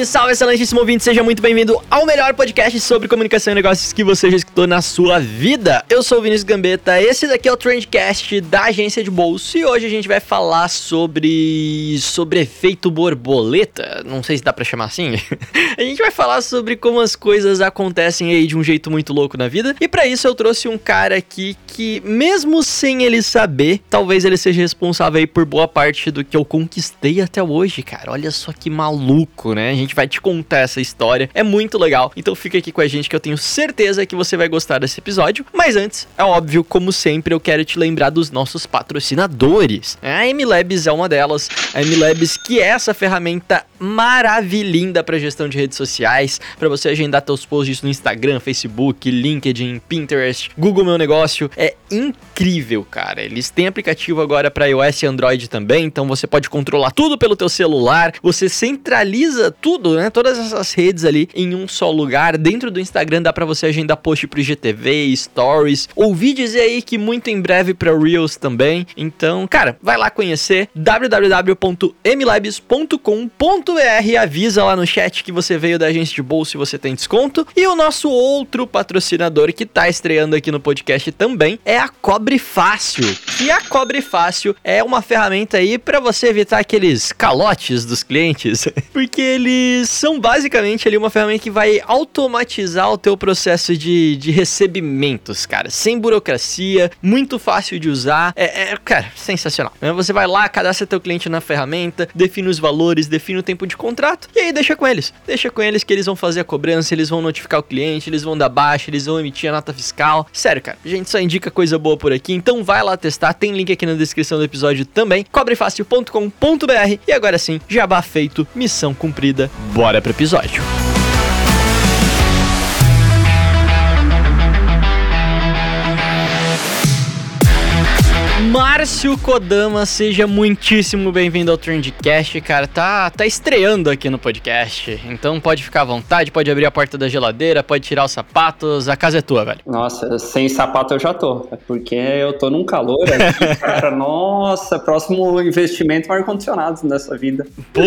Salve, salve, excelentíssimo ouvinte, seja muito bem-vindo ao melhor podcast sobre comunicação e negócios que você já escutou na sua vida. Eu sou o Vinícius Gambetta, esse daqui é o Trendcast da agência de bolsa e hoje a gente vai falar sobre sobre efeito borboleta, não sei se dá para chamar assim. a gente vai falar sobre como as coisas acontecem aí de um jeito muito louco na vida e para isso eu trouxe um cara aqui que mesmo sem ele saber, talvez ele seja responsável aí por boa parte do que eu conquistei até hoje, cara. Olha só que maluco, né? A gente vai te contar essa história. É muito legal. Então fica aqui com a gente que eu tenho certeza que você vai gostar desse episódio. Mas antes, é óbvio, como sempre, eu quero te lembrar dos nossos patrocinadores. A MLabs é uma delas. A MLabs que é essa ferramenta maravilhinda para gestão de redes sociais, para você agendar seus posts no Instagram, Facebook, LinkedIn, Pinterest, Google Meu Negócio. É incrível, cara. Eles têm aplicativo agora para iOS e Android também, então você pode controlar tudo pelo teu celular. Você centraliza tudo, né? Todas essas redes ali em um só lugar. Dentro do Instagram dá para você agendar post pro IGTV, Stories. Ouvi dizer aí que muito em breve para Reels também. Então, cara, vai lá conhecer www.mlabs.com.br. Avisa lá no chat que você veio da agência de bolsa e você tem desconto. E o nosso outro patrocinador que tá estreando aqui no podcast também é a Cobre Fácil. E a Cobre Fácil é uma ferramenta aí para você evitar aqueles calotes dos clientes, porque são basicamente ali uma ferramenta que vai automatizar o teu processo de, de recebimentos, cara, sem burocracia, muito fácil de usar, é, é cara, sensacional. Você vai lá, cadastra teu cliente na ferramenta, define os valores, define o tempo de contrato e aí deixa com eles, deixa com eles que eles vão fazer a cobrança, eles vão notificar o cliente, eles vão dar baixa, eles vão emitir a nota fiscal. Sério, cara, a gente só indica coisa boa por aqui, então vai lá testar, tem link aqui na descrição do episódio também, cobrefácil.com.br e agora sim, jabá feito, missão cumprida, bora pro episódio. Márcio Kodama, seja muitíssimo bem-vindo ao Trendcast, cara. Tá, tá estreando aqui no podcast, então pode ficar à vontade, pode abrir a porta da geladeira, pode tirar os sapatos, a casa é tua, velho. Nossa, sem sapato eu já tô, porque eu tô num calor aqui, cara. Nossa, próximo investimento ar-condicionado nessa vida. Pô,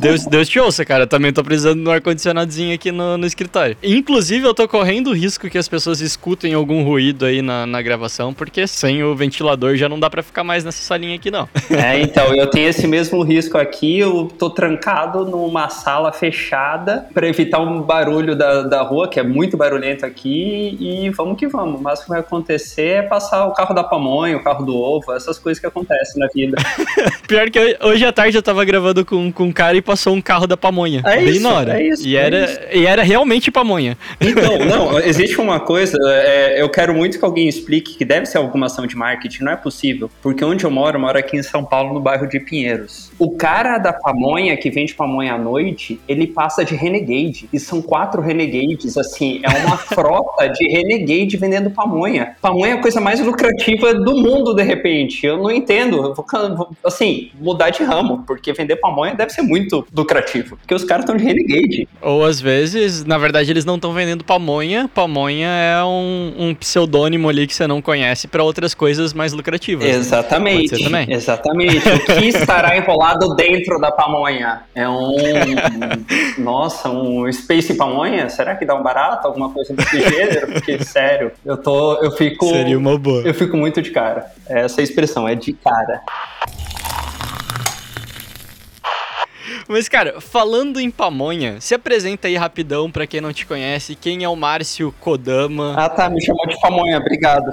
Deus, Deus te ouça, cara. Eu também tô precisando de um ar-condicionadozinho aqui no, no escritório. Inclusive, eu tô correndo o risco que as pessoas escutem algum ruído aí na, na gravação, porque sem o ventilador já não dá para ficar mais nessa salinha aqui, não. É, então, eu tenho esse mesmo risco aqui, eu tô trancado numa sala fechada para evitar um barulho da, da rua, que é muito barulhento aqui, e vamos que vamos. O máximo que vai acontecer é passar o carro da pamonha, o carro do ovo, essas coisas que acontecem na vida. Pior que hoje à tarde eu tava gravando com, com um cara e passou um carro da pamonha. É bem isso, na hora. É isso, e, é era, isso. e era realmente pamonha. Então, não, existe uma coisa, é, eu quero muito que alguém explique que deve ser alguma ação de marketing, não é possível, porque onde eu moro, eu moro aqui em São Paulo, no bairro de Pinheiros. O cara da pamonha, que vende pamonha à noite, ele passa de Renegade, e são quatro Renegades, assim, é uma frota de Renegade vendendo pamonha. Pamonha é a coisa mais lucrativa do mundo, de repente, eu não entendo, eu vou, vou, assim, mudar de ramo, porque vender pamonha deve ser muito lucrativo, porque os caras estão de Renegade. Ou às vezes, na verdade, eles não estão vendendo pamonha, pamonha é um, um pseudônimo ali que você não conhece para outras coisas mais lucrativas. Exatamente. Exatamente. O que estará enrolado dentro da pamonha? É um. Nossa, um Space Pamonha? Será que dá um barato? Alguma coisa desse gênero? Porque, sério, eu tô. Eu fico. Seria uma boa. Eu fico muito de cara. Essa é a expressão, é de cara. Mas, cara, falando em pamonha, se apresenta aí rapidão pra quem não te conhece. Quem é o Márcio Kodama? Ah, tá, me chamou de pamonha, obrigado.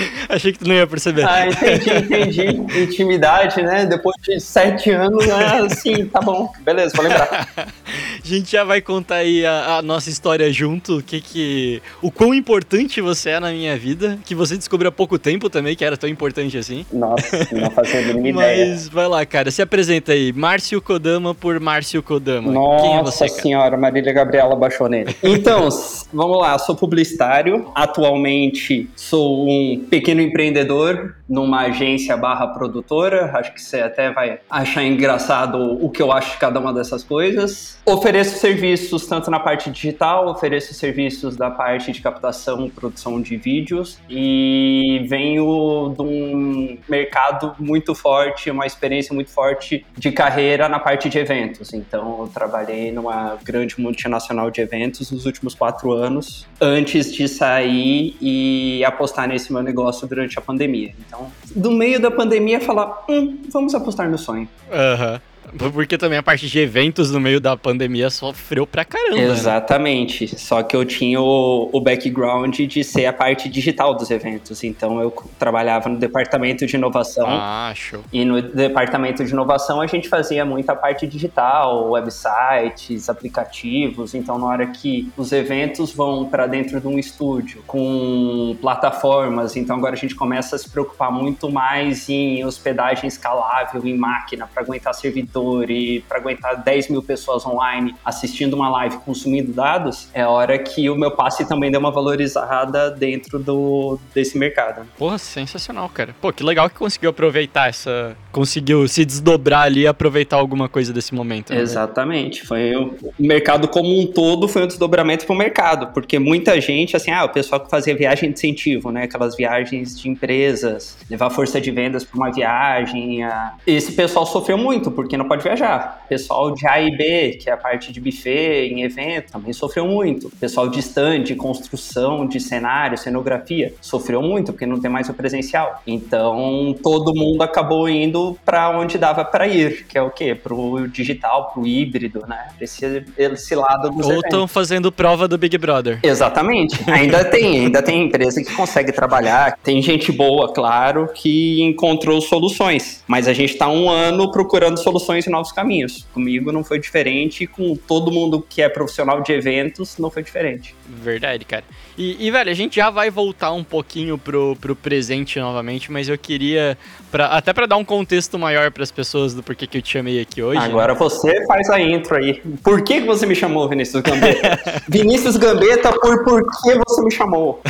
Achei que tu não ia perceber. Ah, entendi, entendi. Intimidade, né? Depois de sete anos, né? Assim, tá bom. Beleza, vou lembrar. A gente já vai contar aí a, a, nossa história junto, o que que... O quão importante você é na minha vida, que você descobriu há pouco tempo também, que era tão importante assim. Nossa, não fazia a mínima ideia. Mas vai lá, cara, se apresenta aí. Márcio Kodama por Márcio Kodama. Nossa Quem é você, cara? senhora, Marília Gabriela baixou nele. Então, vamos lá, sou publicitário, atualmente sou um pequeno empreendedor numa agência barra produtora, acho que você até vai achar engraçado o que eu acho de cada uma dessas coisas. Ofereço serviços tanto na parte digital, ofereço serviços da parte de captação produção de vídeos e venho de um mercado muito forte, uma experiência muito forte de carreira na parte de eventos. Então, eu trabalhei numa grande multinacional de eventos nos últimos quatro anos, antes de sair e apostar nesse meu durante a pandemia. Então, do meio da pandemia, falar, hum, vamos apostar no sonho. Aham. Uhum. Porque também a parte de eventos no meio da pandemia sofreu pra caramba. Né? Exatamente. Né? Só que eu tinha o, o, background de ser a parte digital dos eventos. Então eu trabalhava no departamento de inovação. Ah, show. E no departamento de inovação a gente fazia muita parte digital, websites, aplicativos. Então na hora que os eventos vão para dentro de um estúdio com plataformas, então agora a gente começa a se preocupar muito mais em hospedagem escalável, em máquina, para aguentar servidor e para aguentar 10 mil pessoas online assistindo uma live consumindo dados, é hora que o meu passe também deu uma valorizada dentro do, desse mercado. Porra, sensacional, cara. Pô, que legal que conseguiu aproveitar essa. Conseguiu se desdobrar ali e aproveitar alguma coisa desse momento. Né? Exatamente. Foi o, o mercado como um todo foi um desdobramento para o mercado, porque muita gente, assim, ah, o pessoal que fazia viagem de incentivo, né? Aquelas viagens de empresas, levar força de vendas para uma viagem. A... Esse pessoal sofreu muito, porque não pode viajar. Pessoal de A e B, que é a parte de buffet em evento, também sofreu muito. Pessoal de stand, construção de cenário, cenografia, sofreu muito porque não tem mais o presencial. Então todo mundo acabou indo para onde dava para ir, que é o quê? Pro digital, pro híbrido, né? Esse, esse lado dos Ou estão fazendo prova do Big Brother. Exatamente. Ainda tem, ainda tem empresa que consegue trabalhar. Tem gente boa, claro, que encontrou soluções. Mas a gente está um ano procurando soluções e novos caminhos. Comigo não foi diferente, com todo mundo que é profissional de eventos não foi diferente. Verdade, cara. E, e velho, a gente já vai voltar um pouquinho pro, pro presente novamente, mas eu queria, pra, até para dar um contexto maior para as pessoas do porquê que eu te chamei aqui hoje. Agora né? você faz a intro aí. Por que, que você me chamou, Vinícius Gambetta? Vinícius Gambetta, por por que você me chamou?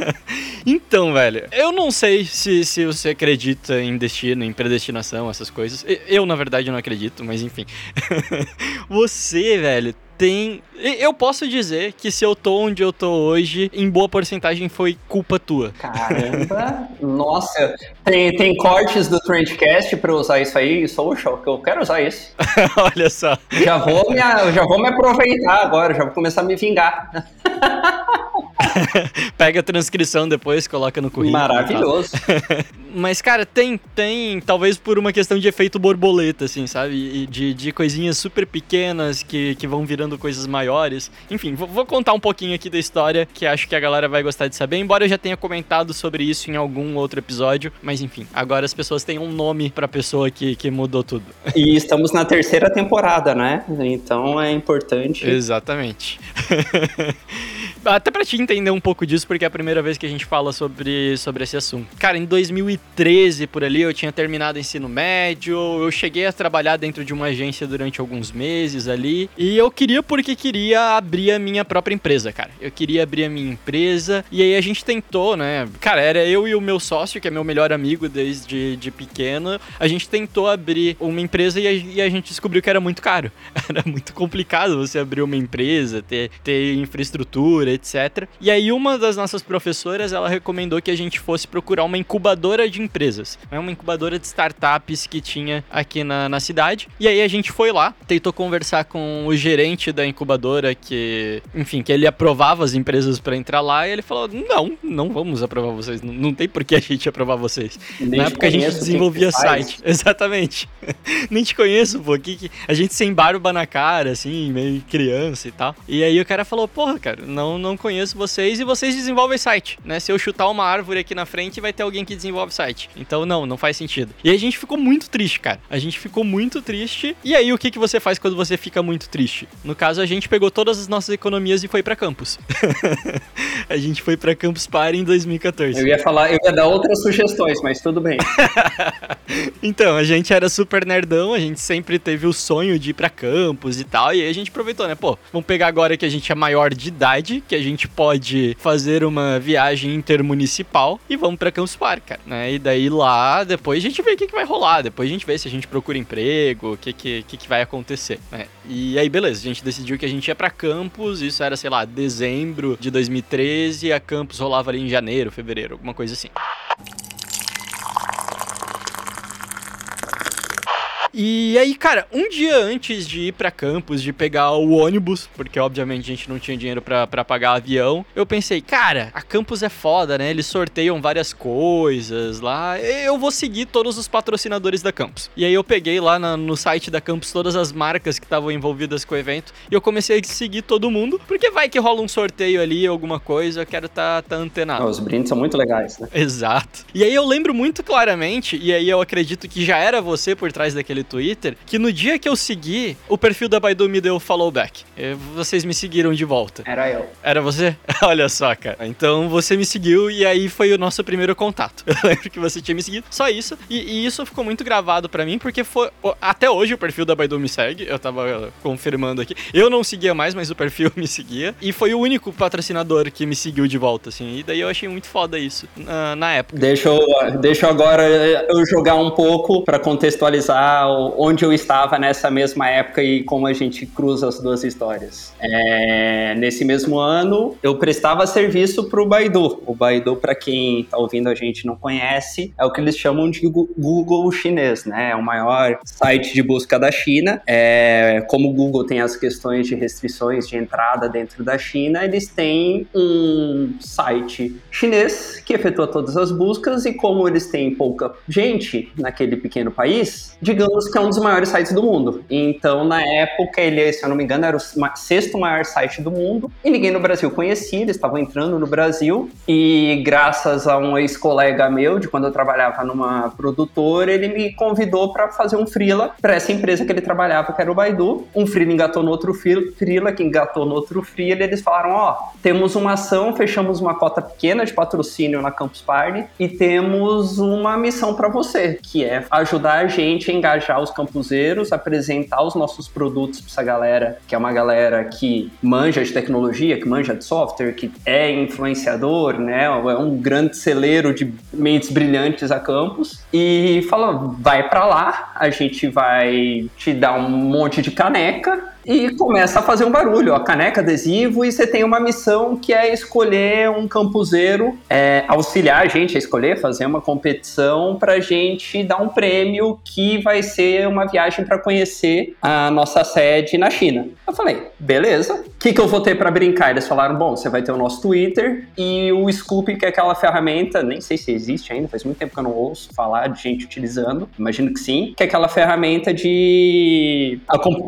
então, velho, eu não sei se, se você acredita em destino, em predestinação, essas coisas. Eu, na verdade, não acredito, mas enfim. você, velho, tem. Eu posso dizer que se eu tô onde eu tô hoje, em boa porcentagem foi culpa tua. Caramba! Nossa, tem, tem cortes do Trendcast pra usar isso aí, social, que eu quero usar isso. Olha só. Já vou, me, já vou me aproveitar agora, já vou começar a me vingar. Pega a transcrição depois, coloca no currículo. Maravilhoso. Mas, cara, tem, tem, talvez por uma questão de efeito borboleta, assim, sabe? E de, de coisinhas super pequenas que, que vão virando coisas maiores. Enfim, vou, vou, contar um pouquinho aqui da história, que acho que a galera vai gostar de saber, embora eu já tenha comentado sobre isso em algum outro episódio. Mas, enfim, agora as pessoas têm um nome pra pessoa que, que mudou tudo. E estamos na terceira temporada, né? Então é importante. Exatamente. Até pra te entender um pouco disso, porque é a primeira vez que a gente fala sobre, sobre esse assunto. Cara, em 2013, por ali, eu tinha terminado ensino médio, eu cheguei a trabalhar dentro de uma agência durante alguns meses ali, e eu queria porque queria abrir a minha própria empresa, cara. Eu queria abrir a minha empresa, e aí a gente tentou, né? Cara, era eu e o meu sócio, que é meu melhor amigo desde de pequeno, a gente tentou abrir uma empresa e a, e a gente descobriu que era muito caro. Era muito complicado você abrir uma empresa, ter, ter infraestrutura, etc. E aí uma das nossas professoras, ela recomendou que a gente fosse procurar uma incubadora de empresas, né? uma incubadora de startups que tinha aqui na, na cidade. E aí a gente foi lá, tentou conversar com o gerente da incubadora que, enfim, que ele aprovava as empresas para entrar lá e ele falou: "Não, não vamos aprovar vocês, não, não tem por que a gente aprovar vocês". Nem na época a gente desenvolvia site. Exatamente. Nem te conheço, pô, que, que a gente sem barba na cara assim, meio criança e tal. E aí o cara falou: "Porra, cara, não não conheço vocês e vocês desenvolvem site, né? Se eu chutar uma árvore aqui na frente, vai ter alguém que desenvolve site. Então, não, não faz sentido. E a gente ficou muito triste, cara. A gente ficou muito triste. E aí, o que, que você faz quando você fica muito triste? No caso, a gente pegou todas as nossas economias e foi para campus. a gente foi para Campus Party em 2014. Eu ia falar, eu ia dar outras sugestões, mas tudo bem. então, a gente era super nerdão, a gente sempre teve o sonho de ir pra campus e tal, e aí a gente aproveitou, né? Pô, vamos pegar agora que a gente é maior de idade, que a gente pode fazer uma viagem intermunicipal e vamos pra Campus Party, né? E daí lá, depois a gente vê o que, que vai rolar, depois a gente vê se a gente procura emprego, o que, que, que, que vai acontecer, né? E aí, beleza, a gente decidiu que a gente ia pra campus, isso era, sei lá, dezembro de 2013, e a campus rolava ali em janeiro, fevereiro, alguma coisa assim. E aí, cara, um dia antes de ir pra campus, de pegar o ônibus, porque obviamente a gente não tinha dinheiro pra, pra pagar avião, eu pensei, cara, a campus é foda, né? Eles sorteiam várias coisas lá. Eu vou seguir todos os patrocinadores da campus. E aí eu peguei lá na, no site da campus todas as marcas que estavam envolvidas com o evento e eu comecei a seguir todo mundo, porque vai que rola um sorteio ali, alguma coisa, eu quero tá, tá antenado. Os brindes são muito legais, né? Exato. E aí eu lembro muito claramente, e aí eu acredito que já era você por trás daquele Twitter, que no dia que eu segui, o perfil da Baidu me deu follow back. E vocês me seguiram de volta. Era eu. Era você? Olha só, cara. Então você me seguiu e aí foi o nosso primeiro contato. Eu lembro que você tinha me seguido, só isso. E, e isso ficou muito gravado para mim, porque foi. Até hoje o perfil da Baidu me segue, eu tava confirmando aqui. Eu não seguia mais, mas o perfil me seguia. E foi o único patrocinador que me seguiu de volta, assim. E daí eu achei muito foda isso na, na época. Deixa eu, deixa eu agora eu jogar um pouco para contextualizar onde eu estava nessa mesma época e como a gente cruza as duas histórias. É, nesse mesmo ano, eu prestava serviço para o Baidu. O Baidu, para quem está ouvindo a gente não conhece, é o que eles chamam de Google chinês, né? É o maior site de busca da China. É, como o Google tem as questões de restrições de entrada dentro da China, eles têm um site chinês que efetua todas as buscas e como eles têm pouca gente naquele pequeno país, digamos que é um dos maiores sites do mundo. Então, na época, ele, se eu não me engano, era o sexto maior site do mundo e ninguém no Brasil conhecia, eles estavam entrando no Brasil e graças a um ex-colega meu, de quando eu trabalhava numa produtora, ele me convidou para fazer um freela para essa empresa que ele trabalhava, que era o Baidu. Um freela engatou no outro freela, que engatou no outro freela, e eles falaram, ó, oh, temos uma ação, fechamos uma cota pequena de patrocínio na Campus Party e temos uma missão para você, que é ajudar a gente a engajar os campuseiros, apresentar os nossos produtos para essa galera, que é uma galera que manja de tecnologia, que manja de software, que é influenciador, né? É um grande celeiro de mentes brilhantes a campus. E falou: vai para lá, a gente vai te dar um monte de caneca e começa a fazer um barulho, a caneca adesivo, e você tem uma missão que é escolher um campuseiro, é, auxiliar a gente a escolher, fazer uma competição para a gente dar um prêmio que vai ser uma viagem para conhecer a nossa sede na China. Eu falei, beleza. O que, que eu vou ter para brincar? Eles falaram, bom, você vai ter o nosso Twitter e o Scoop, que é aquela ferramenta, nem sei se existe ainda, faz muito tempo que eu não ouço falar de gente utilizando, imagino que sim, que é aquela ferramenta de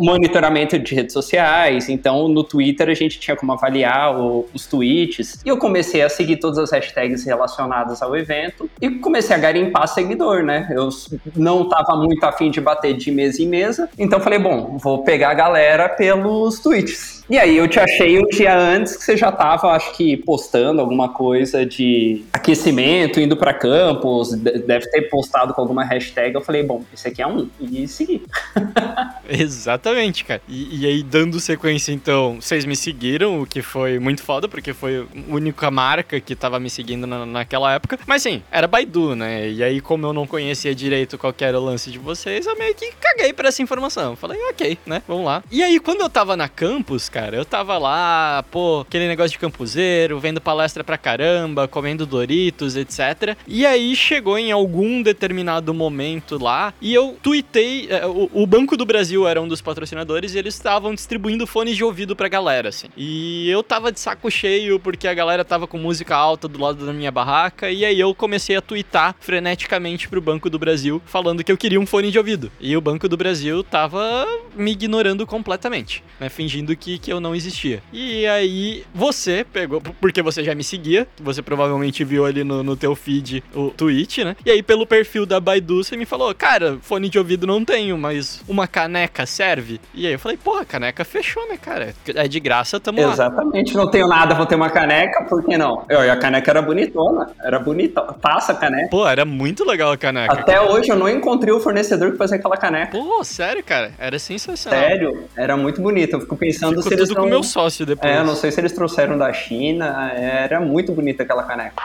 monitoramento de redes sociais. Então, no Twitter a gente tinha como avaliar o, os tweets. E eu comecei a seguir todas as hashtags relacionadas ao evento e comecei a garimpar seguidor, né? Eu não estava muito afim de bater de mesa em mesa. Então falei, bom, vou pegar a galera pelos tweets. E aí eu te achei um dia antes que você já tava, acho que, postando alguma coisa de aquecimento, indo para campos, deve ter postado com alguma hashtag. Eu falei, bom, esse aqui é um. E segui. Exatamente, cara. E, e, aí, dando sequência, então, vocês me seguiram, o que foi muito foda, porque foi a única marca que tava me seguindo na, naquela época. Mas sim, era Baidu, né? E aí, como eu não conhecia direito qual era o lance de vocês, eu meio que caguei pra essa informação. Falei, ok, né? Vamos lá. E aí, quando eu tava na campus, cara, eu tava lá, pô, aquele negócio de campuseiro, vendo palestra pra caramba, comendo Doritos, etc. E aí chegou em algum determinado momento lá e eu tuitei. É, o, o Banco do Brasil era um dos patrocinadores e eles estavam distribuindo fones de ouvido pra galera, assim. E eu tava de saco cheio porque a galera tava com música alta do lado da minha barraca e aí eu comecei a tuitar freneticamente pro Banco do Brasil falando que eu queria um fone de ouvido. E o Banco do Brasil tava me ignorando completamente, né? Fingindo que que eu não existia. E aí você pegou, porque você já me seguia, você provavelmente viu ali no, no teu feed o tweet, né? E aí pelo perfil da Baidu você me falou, cara, fone de ouvido não tenho, mas uma caneca serve? E aí eu falei, porra, caneca fechou, né, cara? É de graça, tamo lá. Exatamente, não tenho nada, vou ter uma caneca, por que não? Eu, e a caneca era bonitona, era bonita, passa a caneca. Pô, era muito legal a caneca. Até hoje eu não encontrei o fornecedor que fazia aquela caneca. Pô, sério, cara? Era sensacional. Sério? Era muito bonito. Eu fico pensando Ficou se tudo não... com meu sócio depois. É, eu não sei se eles trouxeram da China. Era muito bonita aquela caneca.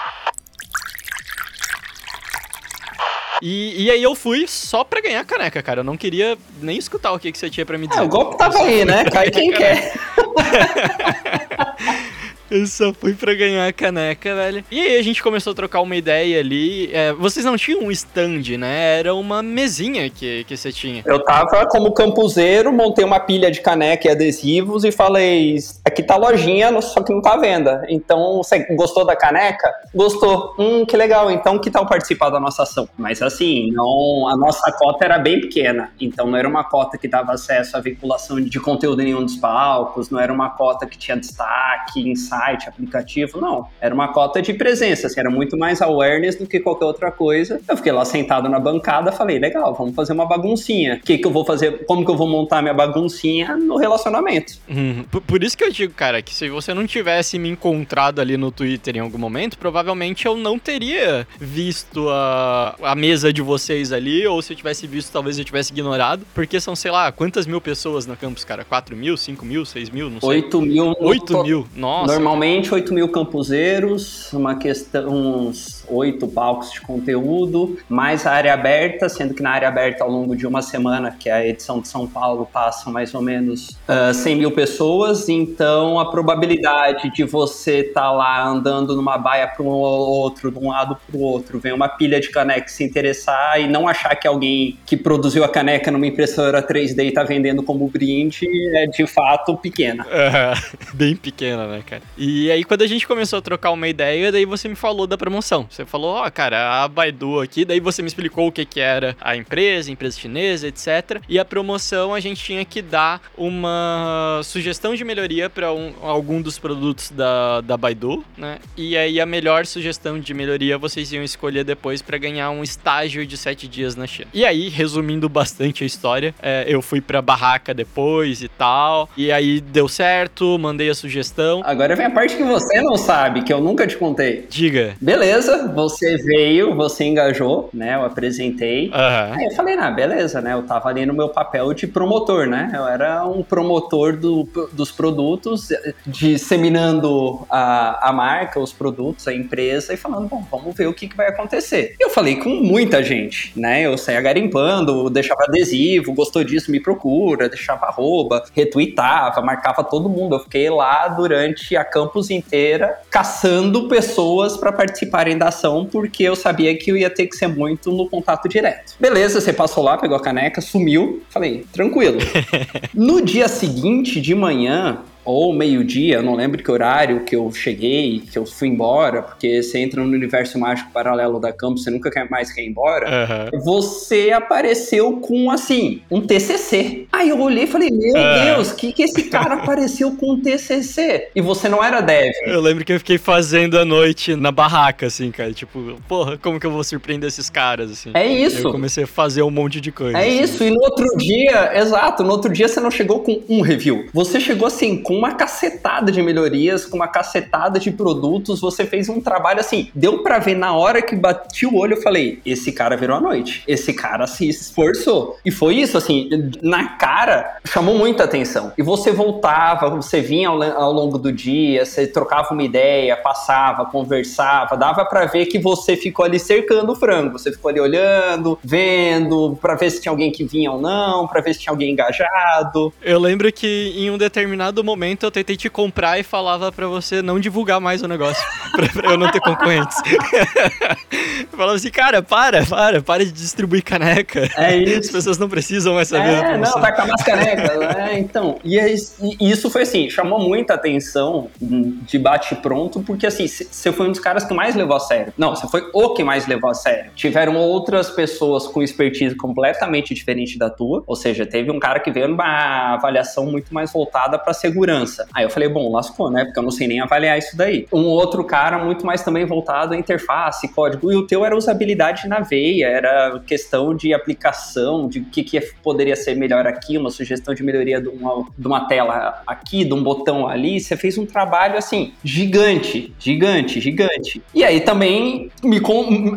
E, e aí eu fui só pra ganhar a caneca, cara. Eu não queria nem escutar o que, que você tinha pra me dizer. É, o golpe tava aí, né? Cai quem quer. Eu só fui pra ganhar a caneca, velho. E aí a gente começou a trocar uma ideia ali. É, vocês não tinham um stand, né? Era uma mesinha que, que você tinha. Eu tava como campuseiro, montei uma pilha de caneca e adesivos e falei: aqui tá a lojinha, só que não tá à venda. Então, você gostou da caneca? Gostou. Hum, que legal. Então, que tal participar da nossa ação? Mas assim, não, a nossa cota era bem pequena. Então, não era uma cota que dava acesso à vinculação de conteúdo em nenhum dos palcos, não era uma cota que tinha destaque, insight site, aplicativo, não. Era uma cota de presença, assim, era muito mais awareness do que qualquer outra coisa. Eu fiquei lá sentado na bancada, falei, legal, vamos fazer uma baguncinha. O que que eu vou fazer, como que eu vou montar minha baguncinha no relacionamento? Uhum. Por, por isso que eu digo, cara, que se você não tivesse me encontrado ali no Twitter em algum momento, provavelmente eu não teria visto a, a mesa de vocês ali, ou se eu tivesse visto, talvez eu tivesse ignorado, porque são, sei lá, quantas mil pessoas na campus, cara? 4 mil, 5 mil, 6 mil, não sei. 8 mil. 8 mil, nossa. Normalmente 8 mil campuseiros, uma questão, uns 8 palcos de conteúdo, mais a área aberta, sendo que na área aberta ao longo de uma semana, que é a edição de São Paulo, passam mais ou menos uh, 100 mil pessoas, então a probabilidade de você estar tá lá andando numa baia para um outro, de um lado para o outro, vem uma pilha de caneca se interessar e não achar que alguém que produziu a caneca numa impressora 3D e está vendendo como brinde é de fato pequena. Uhum. Bem pequena, né, cara? E aí, quando a gente começou a trocar uma ideia, daí você me falou da promoção. Você falou, ó, oh, cara, a Baidu aqui, daí você me explicou o que que era a empresa, empresa chinesa, etc. E a promoção a gente tinha que dar uma sugestão de melhoria para um, algum dos produtos da, da Baidu, né? E aí a melhor sugestão de melhoria vocês iam escolher depois para ganhar um estágio de sete dias na China. E aí, resumindo bastante a história, é, eu fui pra barraca depois e tal. E aí deu certo, mandei a sugestão. Agora vem a parte que você não sabe, que eu nunca te contei. Diga. Beleza, você veio, você engajou, né? Eu apresentei. Uhum. Aí eu falei, ah, beleza, né? Eu tava ali no meu papel de promotor, né? Eu era um promotor do, dos produtos, disseminando a, a marca, os produtos, a empresa e falando, bom, vamos ver o que, que vai acontecer. Eu falei com muita gente, né? Eu saía garimpando, deixava adesivo, gostou disso, me procura, deixava arroba, retweetava, marcava todo mundo. Eu fiquei lá durante a campus inteira caçando pessoas para participarem da porque eu sabia que eu ia ter que ser muito no contato direto. Beleza, você passou lá, pegou a caneca, sumiu. Falei, tranquilo. no dia seguinte de manhã, ou meio-dia, não lembro que horário que eu cheguei, que eu fui embora, porque você entra no universo mágico paralelo da campus, você nunca quer mais quer ir embora. Uhum. Você apareceu com, assim, um TCC. Aí eu olhei e falei, meu uhum. Deus, que que esse cara apareceu com um TCC? E você não era dev. Eu lembro que eu fiquei fazendo a noite na barraca, assim, cara. Tipo, porra, como que eu vou surpreender esses caras, assim? É isso. Eu comecei a fazer um monte de coisa. É assim. isso. E no outro dia, exato, no outro dia você não chegou com um review. Você chegou, assim, com uma cacetada de melhorias, com uma cacetada de produtos, você fez um trabalho assim, deu para ver na hora que bati o olho, eu falei, esse cara virou a noite, esse cara se esforçou. E foi isso, assim, na cara, chamou muita atenção. E você voltava, você vinha ao, ao longo do dia, você trocava uma ideia, passava, conversava, dava para ver que você ficou ali cercando o frango, você ficou ali olhando, vendo, para ver se tinha alguém que vinha ou não, para ver se tinha alguém engajado. Eu lembro que em um determinado momento eu tentei te comprar e falava para você não divulgar mais o negócio, pra, pra eu não ter concorrentes. eu falava assim, cara, para, para, para de distribuir caneca. É isso. As pessoas não precisam mais saber. É, não, vai acabar as canecas. é, então. E, é, e, isso foi assim, chamou muita atenção de bate-pronto, porque assim, você foi um dos caras que mais levou a sério. Não, você foi o que mais levou a sério. Tiveram outras pessoas com expertise completamente diferente da tua, ou seja, teve um cara que veio numa avaliação muito mais voltada para segurança segurança. Aí eu falei, bom, lascou, né? Porque eu não sei nem avaliar isso daí. Um outro cara muito mais também voltado à interface, código. E o teu era usabilidade na veia, era questão de aplicação, de o que, que poderia ser melhor aqui, uma sugestão de melhoria de uma, de uma tela aqui, de um botão ali. Você fez um trabalho assim, gigante, gigante, gigante. E aí também me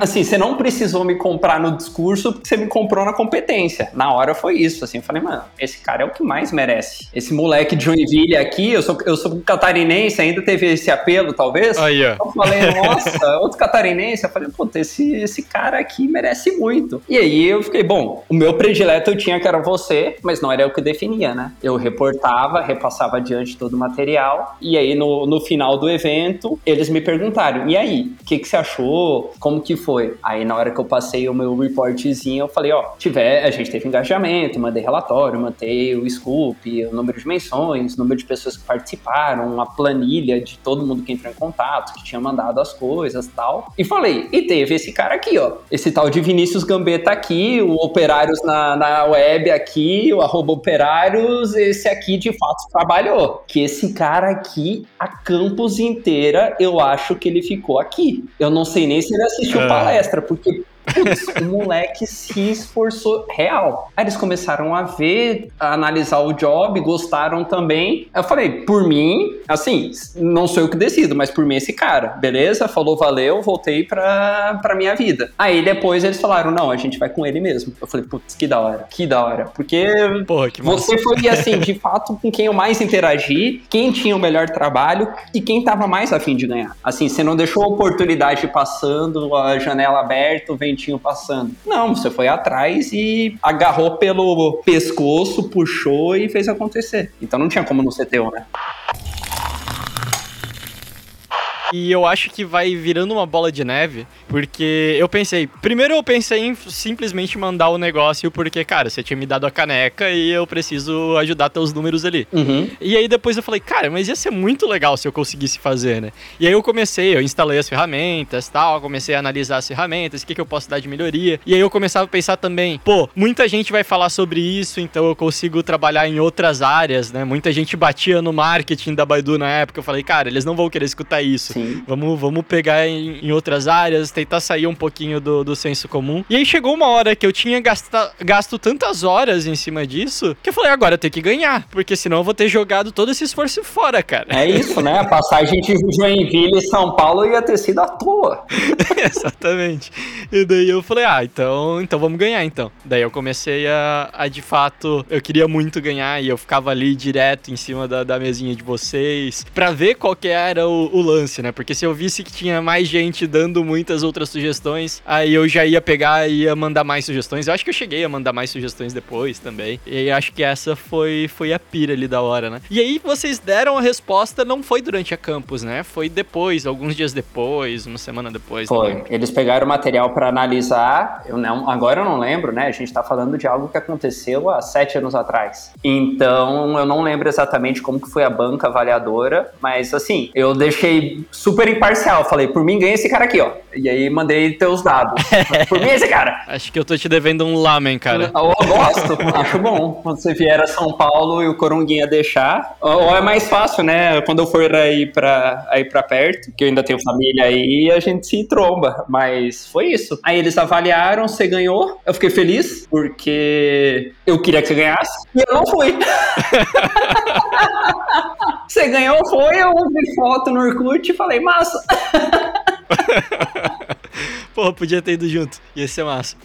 assim, você não precisou me comprar no discurso porque você me comprou na competência. Na hora foi isso, assim, eu falei, mano, esse cara é o que mais merece. Esse moleque de Joinville aqui, eu sou, eu sou catarinense, ainda teve esse apelo, talvez. Aí, ó. Eu falei, nossa, outro catarinense. Eu falei, puta, esse, esse cara aqui merece muito. E aí eu fiquei, bom, o meu predileto eu tinha que era você, mas não era eu que definia, né? Eu reportava, repassava adiante todo o material, e aí no, no final do evento, eles me perguntaram, e aí, o que, que você achou? Como que foi? Aí na hora que eu passei o meu reportzinho, eu falei, ó, tiver, a gente teve engajamento, mandei relatório, mandei o scoop, o número de menções, o número de pessoas que participaram, uma planilha de todo mundo que entrou em contato, que tinha mandado as coisas tal. E falei, e teve esse cara aqui, ó, esse tal de Vinícius Gambetta aqui, o Operários na, na web aqui, o arroba Operários, esse aqui de fato trabalhou. Que esse cara aqui, a campus inteira, eu acho que ele ficou aqui. Eu não sei nem se ele assistiu é. palestra, porque Putz, o moleque se esforçou real. Aí eles começaram a ver, a analisar o job, gostaram também. Eu falei, por mim, assim, não sou eu que decido, mas por mim esse cara, beleza? Falou, valeu, voltei pra, pra minha vida. Aí depois eles falaram, não, a gente vai com ele mesmo. Eu falei, putz, que da hora, que da hora. Porque Porra, que você foi, assim, de fato, com quem eu mais interagi, quem tinha o melhor trabalho e quem tava mais afim de ganhar. Assim, você não deixou a oportunidade passando, a janela aberta, vem ventinho passando. Não, você foi atrás e agarrou pelo pescoço, puxou e fez acontecer. Então não tinha como não ser teu, né? E eu acho que vai virando uma bola de neve, porque eu pensei, primeiro eu pensei em simplesmente mandar o negócio, porque, cara, você tinha me dado a caneca e eu preciso ajudar teus números ali. Uhum. E aí depois eu falei, cara, mas ia ser muito legal se eu conseguisse fazer, né? E aí eu comecei, eu instalei as ferramentas tal, comecei a analisar as ferramentas, o que, que eu posso dar de melhoria. E aí eu começava a pensar também, pô, muita gente vai falar sobre isso, então eu consigo trabalhar em outras áreas, né? Muita gente batia no marketing da Baidu na época, eu falei, cara, eles não vão querer escutar isso. Sim. Vamos, vamos pegar em, em, outras áreas, tentar sair um pouquinho do, do senso comum. E aí chegou uma hora que eu tinha gasta, gasto tantas horas em cima disso que eu falei, agora eu tenho que ganhar, porque senão eu vou ter jogado todo esse esforço fora, cara. É isso, né? A passagem de Joinville e São Paulo ia ter sido à toa. Exatamente. E daí eu falei, ah, então, então vamos ganhar então. Daí eu comecei a, a de fato, eu queria muito ganhar e eu ficava ali direto em cima da, da mesinha de vocês para ver qual que era o, o lance, né? Porque se eu visse que tinha mais gente dando muitas outras sugestões, aí eu já ia pegar e ia mandar mais sugestões. Eu acho que eu cheguei a mandar mais sugestões depois também. E acho que essa foi, foi a pira ali da hora, né? E aí vocês deram a resposta, não foi durante a campus, né? Foi depois, alguns dias depois, uma semana depois. Foi. Eles pegaram o material para analisar. Eu não, agora eu não lembro, né? A gente tá falando de algo que aconteceu há sete anos atrás. Então eu não lembro exatamente como que foi a banca avaliadora, mas assim, eu deixei super imparcial. Falei, por mim ganha esse cara aqui, ó. E aí mandei teus dados. por mim esse cara. Acho que eu tô te devendo um lamen, cara. Eu, eu gosto, acho bom. Quando você vier a São Paulo e o Coronguinha deixar. Ou é mais fácil, né? Quando eu for aí pra, aí pra perto, que eu ainda tenho família aí, a gente se tromba. Mas foi isso. Aí eles avaliaram, você ganhou. Eu fiquei feliz, porque eu queria que você ganhasse. E eu não fui. você ganhou, foi, eu vi foto no Orkut e falei, massa. Pô, podia ter ido junto. Ia ser massa.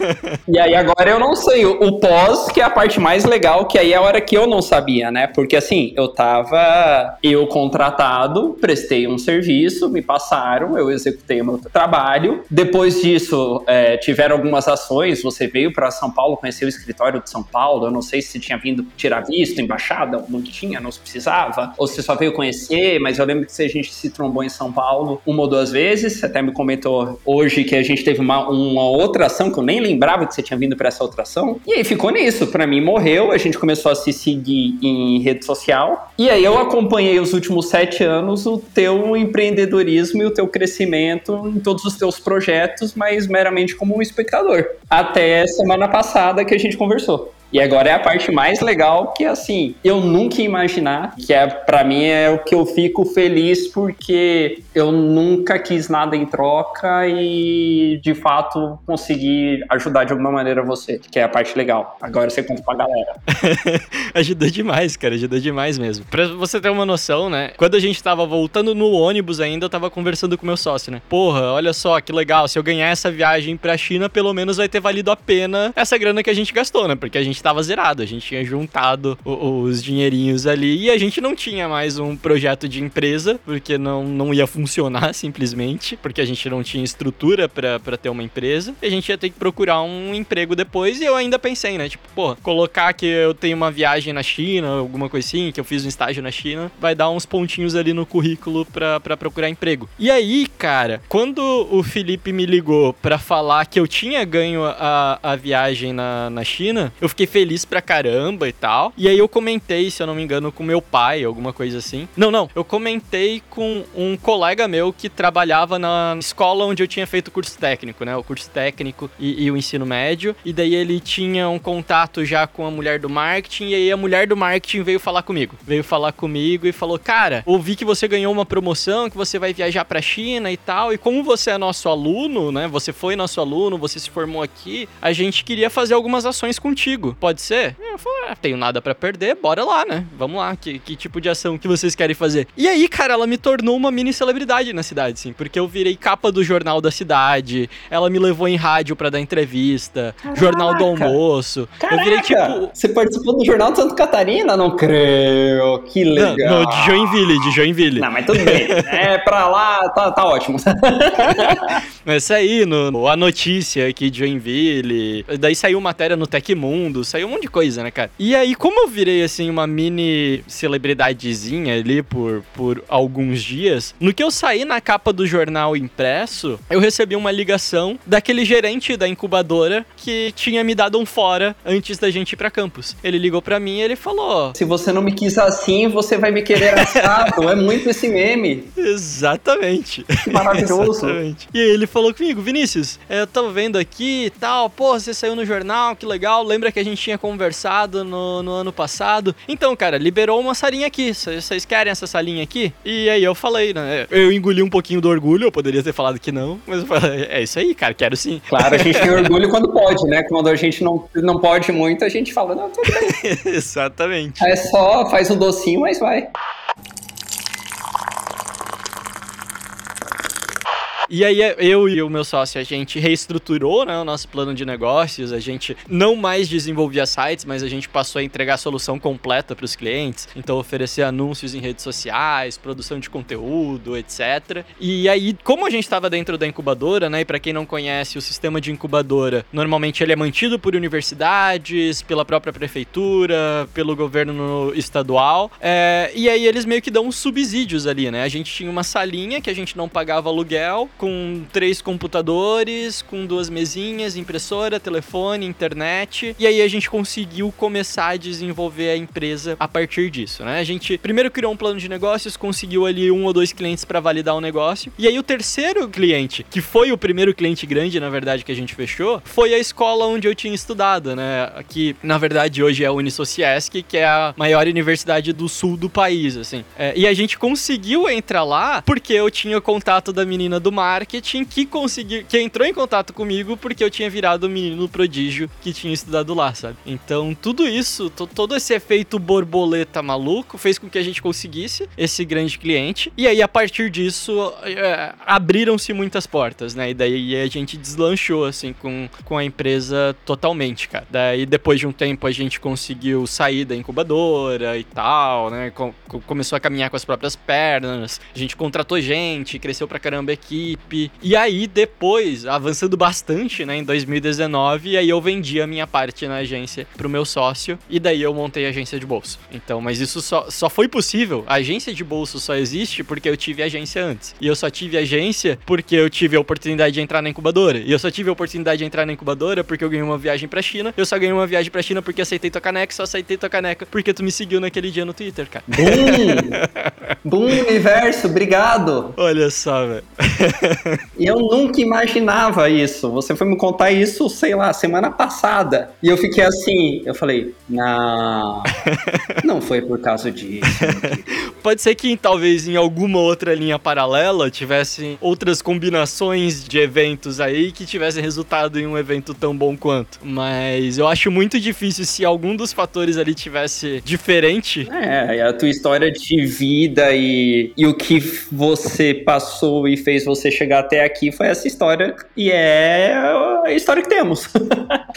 e aí agora eu não sei. O pós, que é a parte mais legal, que aí é a hora que eu não sabia, né? Porque assim, eu tava. Eu contratado, prestei um serviço, me passaram, eu executei o meu trabalho. Depois disso, é, tiveram algumas ações. Você veio para São Paulo, conhecer o escritório de São Paulo. Eu não sei se tinha vindo tirar visto, embaixada, não tinha, não se precisava. Ou se só veio conhecer, mas eu lembro que a gente se trombou em São Paulo uma ou duas vezes. Você até me comentou hoje que a gente teve uma, uma outra ação que eu nem lembrava que você tinha vindo para essa outra ação. E aí ficou nisso. Para mim, morreu. A gente começou a se seguir em rede social. E aí eu acompanhei os últimos sete anos o teu empreendedorismo e o teu crescimento em todos os teus projetos, mas meramente como um espectador. Até semana passada que a gente conversou. E agora é a parte mais legal que assim, eu nunca ia imaginar, que é para mim é o que eu fico feliz porque eu nunca quis nada em troca e de fato consegui ajudar de alguma maneira você, que é a parte legal. Agora você conta pra galera. ajudou demais, cara, ajudou demais mesmo. Pra você ter uma noção, né? Quando a gente tava voltando no ônibus ainda, eu tava conversando com meu sócio, né? Porra, olha só que legal, se eu ganhar essa viagem pra China, pelo menos vai ter valido a pena essa grana que a gente gastou, né? Porque a gente tava zerado, a gente tinha juntado os dinheirinhos ali e a gente não tinha mais um projeto de empresa, porque não, não ia funcionar simplesmente, porque a gente não tinha estrutura para ter uma empresa, e a gente ia ter que procurar um emprego depois, e eu ainda pensei, né? Tipo, pô, colocar que eu tenho uma viagem na China, alguma coisa assim, que eu fiz um estágio na China, vai dar uns pontinhos ali no currículo para procurar emprego. E aí, cara, quando o Felipe me ligou para falar que eu tinha ganho a, a viagem na, na China, eu fiquei feliz pra caramba e tal. E aí eu comentei, se eu não me engano, com meu pai, alguma coisa assim. Não, não, eu comentei com um colega meu que trabalhava na escola onde eu tinha feito o curso técnico, né? O curso técnico e, e o ensino médio. E daí ele tinha um contato já com a mulher do marketing. E aí a mulher do marketing veio falar comigo. Veio falar comigo e falou: Cara, ouvi que você ganhou uma promoção, que você vai viajar pra China e tal. E como você é nosso aluno, né? Você foi nosso aluno, você se formou aqui. A gente queria fazer algumas ações contigo. Pode ser? Eu falei: ah, tenho nada para perder, bora lá, né? Vamos lá. Que, que tipo de ação que vocês querem fazer? E aí, cara, ela me tornou uma mini celebridade na cidade, assim. Porque eu virei capa do jornal da cidade. Ela me levou em rádio para dar entrevista. Caraca. Jornal do almoço. Caraca. Eu virei tipo. Você participou do Jornal de Santa Catarina? Não creio. Que legal. Não, não de Joinville, de Joinville. Não, mas tudo bem. é, pra lá tá, tá ótimo. mas aí, no, no, a notícia aqui de Joinville. Daí saiu matéria no Tecmundo, saiu um monte de coisa, né, cara? E aí, como eu virei, assim, uma mini celebridadezinha ali por, por alguns dias, no que eu saí na capa do jornal impresso, eu recebi uma ligação daquele gerente da incubadora que tinha me dado um fora antes da gente ir pra campus. Ele ligou pra mim e ele falou: Se você não me quis assim, você vai me querer assado. é muito esse meme. Exatamente. Maravilhoso. Exatamente. E aí ele falou comigo: Vinícius, eu tava vendo aqui e tal, pô, você saiu no jornal, que legal. Lembra que a gente tinha conversado no, no ano passado? Então, cara, liberou uma salinha aqui. Vocês querem essa salinha aqui? E aí eu falei, né? Eu engoli um pouquinho do orgulho, eu poderia ter falado que não, mas eu falei, é isso aí, cara, quero sim. Claro, a gente tem orgulho quando pode, né? Quando a gente não, não pode muito, a gente fala, não, tudo bem. Exatamente. É só, faz um docinho, mas vai. E aí eu e o meu sócio, a gente reestruturou né, o nosso plano de negócios, a gente não mais desenvolvia sites, mas a gente passou a entregar a solução completa para os clientes. Então oferecer anúncios em redes sociais, produção de conteúdo, etc. E aí, como a gente estava dentro da incubadora, né? E para quem não conhece, o sistema de incubadora, normalmente ele é mantido por universidades, pela própria prefeitura, pelo governo estadual. É, e aí eles meio que dão uns subsídios ali, né? A gente tinha uma salinha que a gente não pagava aluguel com três computadores, com duas mesinhas, impressora, telefone, internet. E aí a gente conseguiu começar a desenvolver a empresa a partir disso, né? A gente primeiro criou um plano de negócios, conseguiu ali um ou dois clientes para validar o negócio. E aí o terceiro cliente, que foi o primeiro cliente grande, na verdade, que a gente fechou, foi a escola onde eu tinha estudado, né? Que na verdade hoje é a Unisociesc, que é a maior universidade do sul do país, assim. É, e a gente conseguiu entrar lá porque eu tinha contato da menina do mar marketing que conseguiu, que entrou em contato comigo porque eu tinha virado o menino prodígio que tinha estudado lá, sabe? Então, tudo isso, todo esse efeito borboleta maluco fez com que a gente conseguisse esse grande cliente. E aí, a partir disso, é, abriram-se muitas portas, né? E daí a gente deslanchou, assim, com, com a empresa totalmente, cara. Daí, depois de um tempo, a gente conseguiu sair da incubadora e tal, né? Com, começou a caminhar com as próprias pernas. A gente contratou gente, cresceu pra caramba aqui equipe. E aí, depois, avançando bastante, né, em 2019, aí eu vendi a minha parte na agência pro meu sócio e daí eu montei a agência de bolso. Então, mas isso só, só foi possível. A agência de bolso só existe porque eu tive agência antes. E eu só tive agência porque eu tive a oportunidade de entrar na incubadora. E eu só tive a oportunidade de entrar na incubadora porque eu ganhei uma viagem pra China. Eu só ganhei uma viagem pra China porque aceitei tua caneca, só aceitei tua caneca porque tu me seguiu naquele dia no Twitter, cara. Boom! Boom, universo, obrigado! Olha só, velho. e eu nunca imaginava isso. Você foi me contar isso, sei lá, semana passada. E eu fiquei assim, eu falei, não, não foi por causa disso. Pode ser que talvez em alguma outra linha paralela tivessem outras combinações de eventos aí que tivessem resultado em um evento tão bom quanto. Mas eu acho muito difícil se algum dos fatores ali tivesse diferente. É, a tua história de vida e, e o que você passou e fez você chegar até aqui foi essa história. E é a história que temos.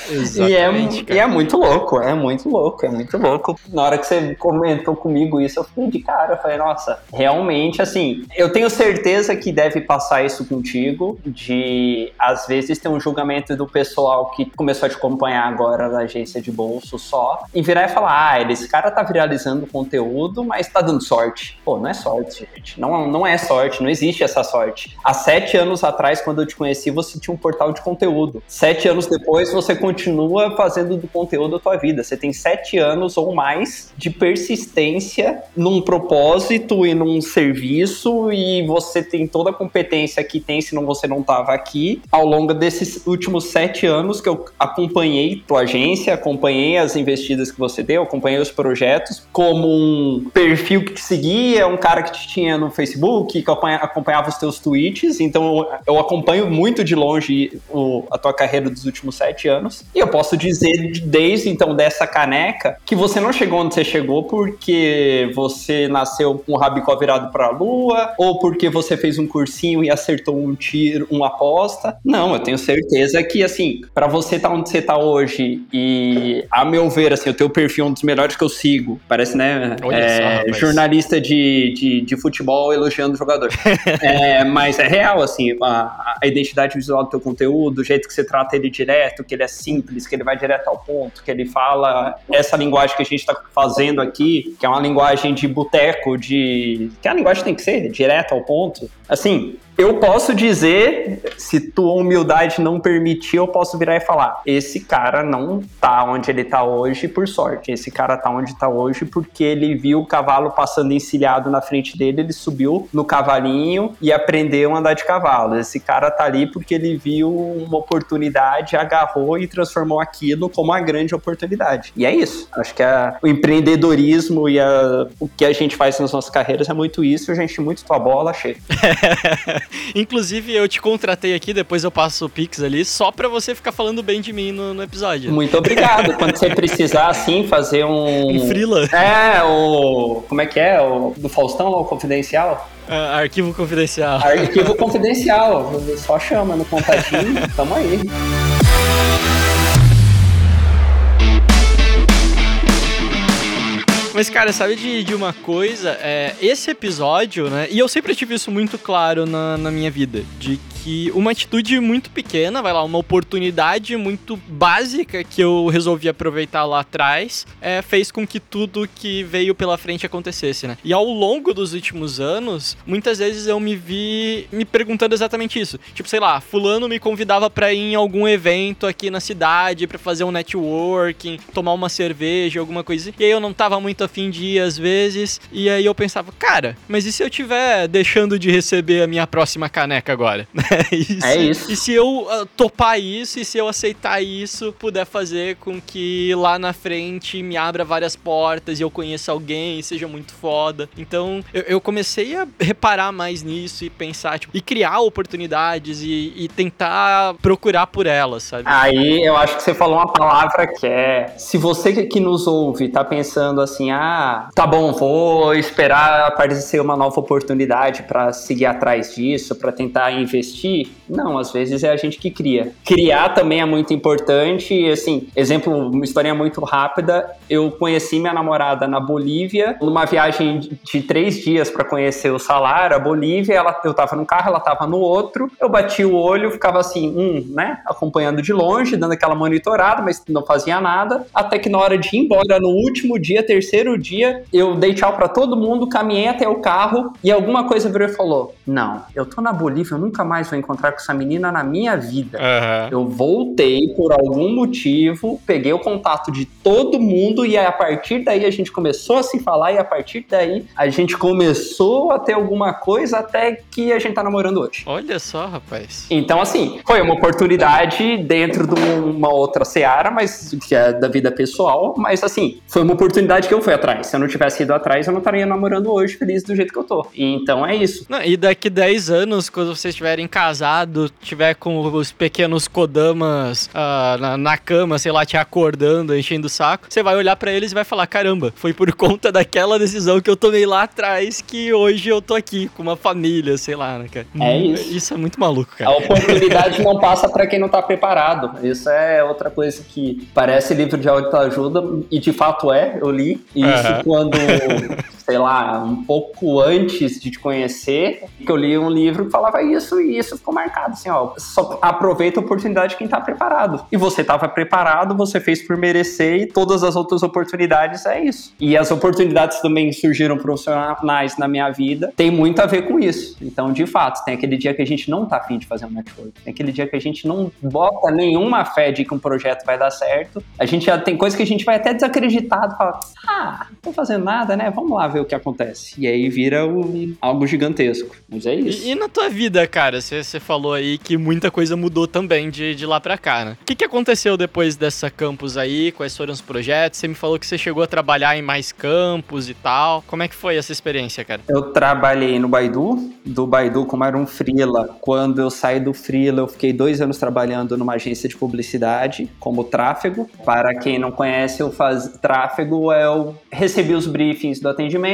Exatamente. e, é, e é muito louco, é muito louco, é muito louco. Na hora que você comentou comigo isso, eu fiquei de cara. Eu falei, nossa, realmente, assim, eu tenho certeza que deve passar isso contigo, de às vezes ter um julgamento do pessoal que começou a te acompanhar agora na agência de bolso só, e virar e falar, ah, esse cara tá viralizando conteúdo, mas tá dando sorte. Pô, não é sorte, gente. Não, não é sorte, não existe essa sorte. Há sete anos atrás, quando eu te conheci, você tinha um portal de conteúdo. Sete anos depois, você continua fazendo do conteúdo a tua vida. Você tem sete anos ou mais de persistência num propósito e num serviço e você tem toda a competência que tem, senão você não tava aqui. Ao longo desses últimos sete anos que eu acompanhei tua agência, acompanhei as investidas que você deu, acompanhei os projetos, como um perfil que te seguia, um cara que te tinha no Facebook, que acompanhava os teus tweets, então eu acompanho muito de longe o, a tua carreira dos últimos sete anos. E eu posso dizer, desde então, dessa caneca, que você não chegou onde você chegou porque você nasceu com o rabicó virado para a lua, ou porque você fez um cursinho e acertou um tiro, uma aposta. Não, eu tenho certeza que, assim, para você estar tá onde você tá hoje e, a meu ver, assim, o teu perfil é um dos melhores que eu sigo. Parece, né? É, só, jornalista de, de, de, futebol elogiando o jogador. é, mas é real, assim, a, a identidade visual do teu conteúdo, o jeito que você trata ele direto, que ele é simples, que ele vai direto ao ponto, que ele fala essa linguagem que a gente está fazendo aqui, que é uma linguagem de boteco, de. que a linguagem tem que ser direto ao ponto. Assim, eu posso dizer, se tua humildade não permitir, eu posso virar e falar: esse cara não tá onde ele tá hoje por sorte. Esse cara tá onde tá hoje porque ele viu o cavalo passando encilhado na frente dele, ele subiu no cavalinho e aprendeu a andar de cavalo. Esse cara tá ali porque ele viu uma oportunidade, agarrou e transformou aquilo como uma grande oportunidade. E é isso. Acho que a, o empreendedorismo e a, o que a gente faz nas nossas carreiras é muito isso. A gente muito tua bola, cheia. Inclusive, eu te contratei aqui, depois eu passo o Pix ali, só pra você ficar falando bem de mim no, no episódio. Muito obrigado. Quando você precisar, assim, fazer um. Um frila. É, o. Como é que é? O do Faustão, o confidencial? Uh, arquivo confidencial. Arquivo confidencial. Só chama no contatinho, tamo aí. Mas, cara, sabe de, de uma coisa? É, esse episódio, né? E eu sempre tive isso muito claro na, na minha vida. De que uma atitude muito pequena, vai lá, uma oportunidade muito básica que eu resolvi aproveitar lá atrás, é, fez com que tudo que veio pela frente acontecesse, né? E ao longo dos últimos anos, muitas vezes eu me vi me perguntando exatamente isso. Tipo, sei lá, fulano me convidava para ir em algum evento aqui na cidade para fazer um networking, tomar uma cerveja, alguma coisa. E aí eu não tava muito afim de ir às vezes. E aí eu pensava, cara, mas e se eu tiver deixando de receber a minha próxima caneca agora? e é isso. E se eu uh, topar isso e se eu aceitar isso, puder fazer com que lá na frente me abra várias portas e eu conheça alguém e seja muito foda. Então eu, eu comecei a reparar mais nisso e pensar, tipo, e criar oportunidades e, e tentar procurar por elas, sabe? Aí eu acho que você falou uma palavra que é: se você que nos ouve tá pensando assim, ah, tá bom, vou esperar aparecer uma nova oportunidade para seguir atrás disso, para tentar investir. Não, às vezes é a gente que cria. Criar também é muito importante. Assim, exemplo, uma história muito rápida. Eu conheci minha namorada na Bolívia, numa viagem de três dias para conhecer o salário, a Bolívia. Ela, eu tava num carro, ela tava no outro. Eu bati o olho, ficava assim, hum, né? Acompanhando de longe, dando aquela monitorada, mas não fazia nada. Até que na hora de ir embora, no último dia, terceiro dia, eu dei tchau para todo mundo, caminhei até o carro e alguma coisa virou e falou: Não, eu tô na Bolívia, eu nunca mais mais vou encontrar com essa menina na minha vida. Aham. Eu voltei por algum motivo, peguei o contato de todo mundo e a partir daí a gente começou a se falar e a partir daí a gente começou a ter alguma coisa até que a gente tá namorando hoje. Olha só, rapaz. Então, assim, foi uma oportunidade dentro de uma outra seara, mas que é da vida pessoal, mas assim, foi uma oportunidade que eu fui atrás. Se eu não tivesse ido atrás, eu não estaria namorando hoje feliz do jeito que eu tô. E, então é isso. Não, e daqui 10 anos, quando vocês estiverem casados, tiver com os pequenos Kodamas ah, na, na cama, sei lá, te acordando, enchendo o saco, você vai olhar pra eles e vai falar: caramba, foi por conta daquela decisão que eu tomei lá atrás que hoje eu tô aqui com uma família, sei lá, né, cara? É isso. Isso é muito maluco, A cara. oportunidade não passa para quem não tá preparado. Isso é outra coisa que parece livro de autoajuda e de fato é. Eu li isso Aham. quando, sei lá, um pouco antes de te conhecer, que eu li um livro que falava isso e isso ficou marcado assim, ó, só aproveita a oportunidade quem tá preparado. E você tava preparado, você fez por merecer e todas as outras oportunidades é isso. E as oportunidades também surgiram profissionais na minha vida, tem muito a ver com isso. Então, de fato, tem aquele dia que a gente não tá afim de fazer um network, tem aquele dia que a gente não bota nenhuma fé de que um projeto vai dar certo. A gente já tem coisa que a gente vai até desacreditado, fala, ah, não tô fazendo nada, né? Vamos lá ver o que acontece. E aí vira o- algo gigantesco. Mas é isso. E, e na tua vida, cara, você falou aí que muita coisa mudou também de, de lá pra cá, né? O que, que aconteceu depois dessa campus aí? Quais foram os projetos? Você me falou que você chegou a trabalhar em mais campos e tal. Como é que foi essa experiência, cara? Eu trabalhei no Baidu, do Baidu como era um freela. Quando eu saí do freela, eu fiquei dois anos trabalhando numa agência de publicidade como tráfego. Para quem não conhece, eu faz tráfego, eu recebia os briefings do atendimento,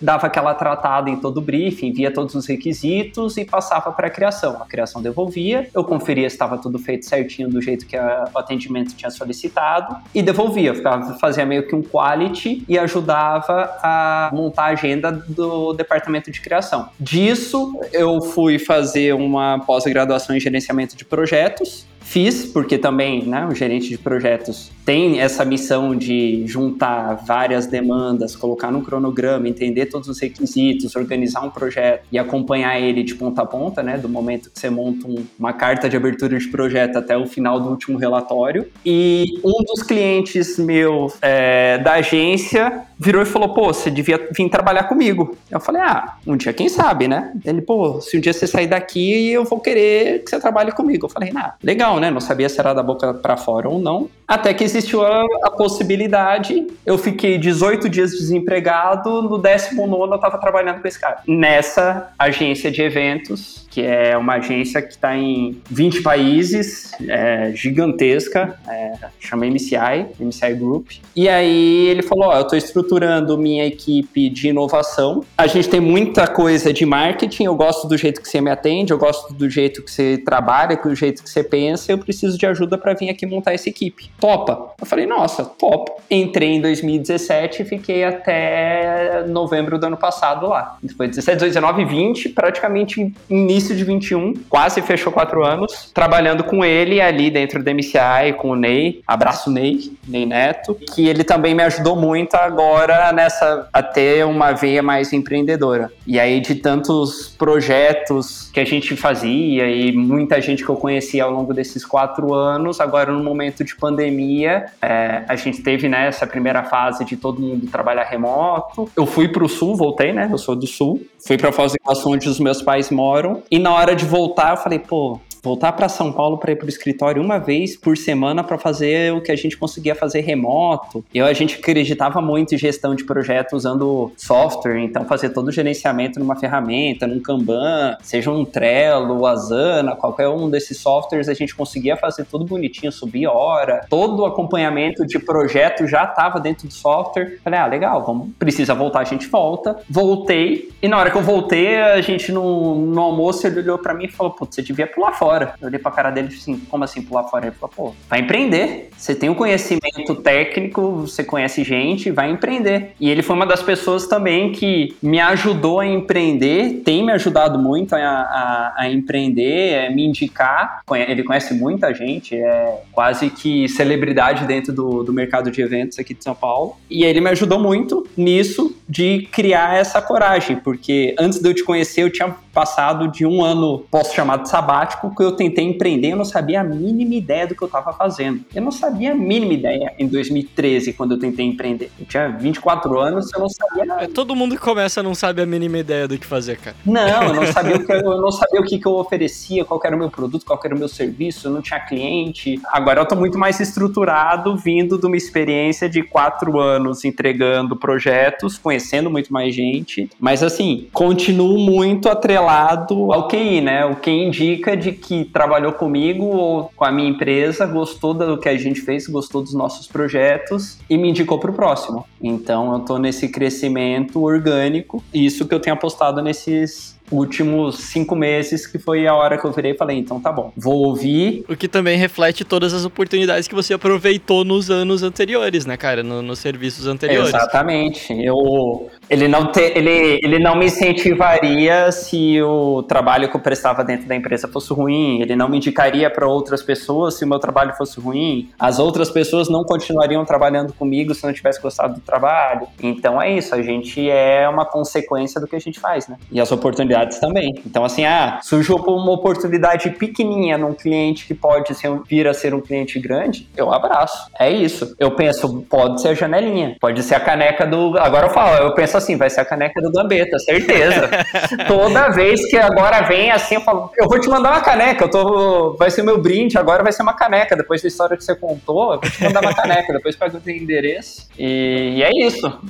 dava aquela tratada em todo o briefing, via todos os requisitos e passava para a criação. A criação devolvia, eu conferia se estava tudo feito certinho do jeito que a- o atendimento tinha solicitado e devolvia. Ficava, fazia meio que um quality e ajudava a montar a agenda do departamento de criação. Disso, eu fui fazer uma pós-graduação em gerenciamento de projetos. Fiz, porque também né, o gerente de projetos tem essa missão de juntar várias demandas, colocar no cronograma, entender todos os requisitos, organizar um projeto e acompanhar ele de ponta a ponta, né, do momento que você monta um- uma carta de abertura de projeto até o final do último relatório. E um dos clientes meu é, da agência virou e falou: pô, você devia vir trabalhar comigo. Eu falei: ah, um dia quem sabe, né? Ele, pô, se um dia você sair daqui, eu vou querer que você trabalhe comigo. Eu falei: ah, legal, né? Não sabia se era da boca pra fora ou não. Até que existiu a, a possibilidade. Eu fiquei 18 dias desempregado, no 19 eu tava trabalhando com esse cara. Nessa agência de eventos, que é uma agência que está em 20 países, é, gigantesca, é, chama MCI, MCI Group. E aí ele falou: Ó, eu estou estruturando minha equipe de inovação. A gente tem muita coisa de marketing, eu gosto do jeito que você me atende, eu gosto do jeito que você trabalha, do jeito que você pensa, eu preciso de ajuda para vir aqui montar essa equipe. Topa? Eu falei: Nossa, top. Entrei em 2017 e fiquei até novembro do ano passado lá. Foi 17, 19, 20, praticamente início de 21, quase fechou quatro anos, trabalhando com ele ali dentro do MCI, com o Ney. Abraço, Ney, Ney Neto, que ele também me ajudou muito agora nessa, a ter uma veia mais empreendedora. E aí, de tantos projetos que a gente fazia e muita gente que eu conhecia ao longo desses quatro anos, agora no momento de pandemia, é, a gente teve né, primeira fase de todo mundo trabalhar remoto. Eu fui para o sul, voltei, né? Eu sou do sul. Fui para Foz do Iguaçu, onde os meus pais moram. E na hora de voltar, eu falei, pô, voltar para São Paulo para ir para o escritório uma vez por semana para fazer o que a gente conseguia fazer remoto. Eu a gente acreditava muito em gestão de projeto usando software, então fazer todo o gerenciamento numa ferramenta, num Kanban, seja um Trello, Asana, qualquer um desses softwares, a gente conseguia fazer tudo bonitinho, subir hora, todo o acompanhamento de projeto já estava dentro do software. Falei, ah, legal, vamos, precisa voltar, a gente volta. Voltei e na hora que eu voltei, a gente no, no almoço ele olhou para mim e falou, putz, você devia pular fora. Eu olhei pra cara dele e assim, como assim pular fora? Ele falou, pô, vai empreender. Você tem um conhecimento técnico, você conhece gente, vai empreender. E ele foi uma das pessoas também que me ajudou a empreender, tem me ajudado muito a, a, a empreender, a me indicar. Ele conhece muita gente, é quase que celebridade dentro do, do mercado de eventos aqui de São Paulo. E ele me ajudou muito nisso. de criar essa coragem, porque antes de eu te conhecer, eu tinha passado de um ano, posso chamar de sabático, que eu tentei empreender, eu não sabia a mínima ideia do que eu estava fazendo. Eu não sabia a mínima ideia em 2013, quando eu tentei empreender. Eu tinha 24 anos, eu não sabia nada. É, todo mundo que começa não sabe a mínima ideia do que fazer, cara. Não, eu não sabia o que eu, não sabia o que, que eu oferecia, qual era o meu produto, qual era o meu serviço, eu não tinha cliente. Agora eu tô muito mais estruturado, vindo de uma experiência de quatro anos entregando projetos, conhecendo muito mais gente. Mas assim, continuo muito atrelado atrelado ao QI, né? O que indica de que trabalhou comigo ou com a minha empresa, gostou do que a gente fez, gostou dos nossos projetos e me indicou para o próximo. Então eu estou nesse crescimento orgânico, isso que eu tenho apostado nesses últimos cinco meses, que foi a hora que eu virei e falei, então tá bom, vou ouvir. O que também reflete todas as oportunidades que você aproveitou nos anos anteriores, né, cara? No, nos serviços anteriores. Exatamente. Eu, ele, não te, ele, ele não me incentivaria se o trabalho que eu prestava dentro da empresa fosse ruim, ele não me indicaria para outras pessoas se o meu trabalho fosse ruim, as outras pessoas não continuariam trabalhando comigo se não tivesse gostado do trabalho. Então é isso, a gente é uma consequência do que a gente faz, né? E as oportunidades oportunidades também. Então, assim, ah, surgiu uma oportunidade pequenininha num cliente que pode ser, vir a ser um cliente grande, eu abraço. É isso. Eu penso, pode ser a janelinha, pode ser a caneca do. Agora eu falo, eu penso assim, vai ser a caneca do Gambeta, certeza. Toda vez que agora vem assim, eu falo, eu vou te mandar uma caneca, eu tô. Vai ser meu brinde, agora vai ser uma caneca. Depois da história que você contou, eu vou te mandar uma caneca, depois pega o teu endereço. E, e é isso.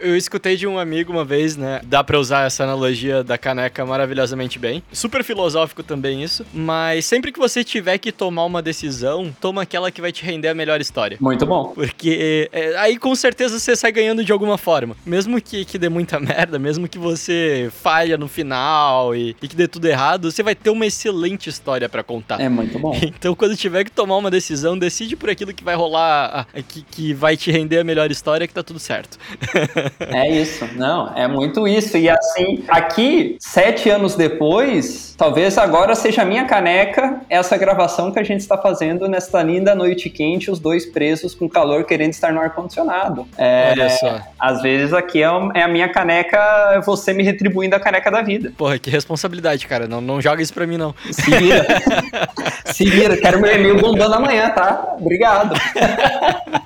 Eu escutei de um amigo uma vez, né? Dá pra usar essa analogia da caneca maravilhosamente bem. Super filosófico também isso. Mas sempre que você tiver que tomar uma decisão, toma aquela que vai te render a melhor história. Muito bom. Porque é, aí com certeza você sai ganhando de alguma forma. Mesmo que, que dê muita merda, mesmo que você falha no final e, e que dê tudo errado, você vai ter uma excelente história para contar. É muito bom. Então quando tiver que tomar uma decisão, decide por aquilo que vai rolar, que, que vai te render a melhor história que tá tudo certo. É isso, não, é muito isso. E assim, aqui, sete anos depois, talvez agora seja a minha caneca essa gravação que a gente está fazendo nesta linda noite quente, os dois presos com calor querendo estar no ar-condicionado. É, Olha só. Às vezes aqui é, é, a minha caneca, você me retribuindo a caneca da vida. Porra, que responsabilidade, cara. Não, não joga isso pra mim, não. Se vira. Se vira. Quero meu e-mail bombando amanhã, tá? Obrigado.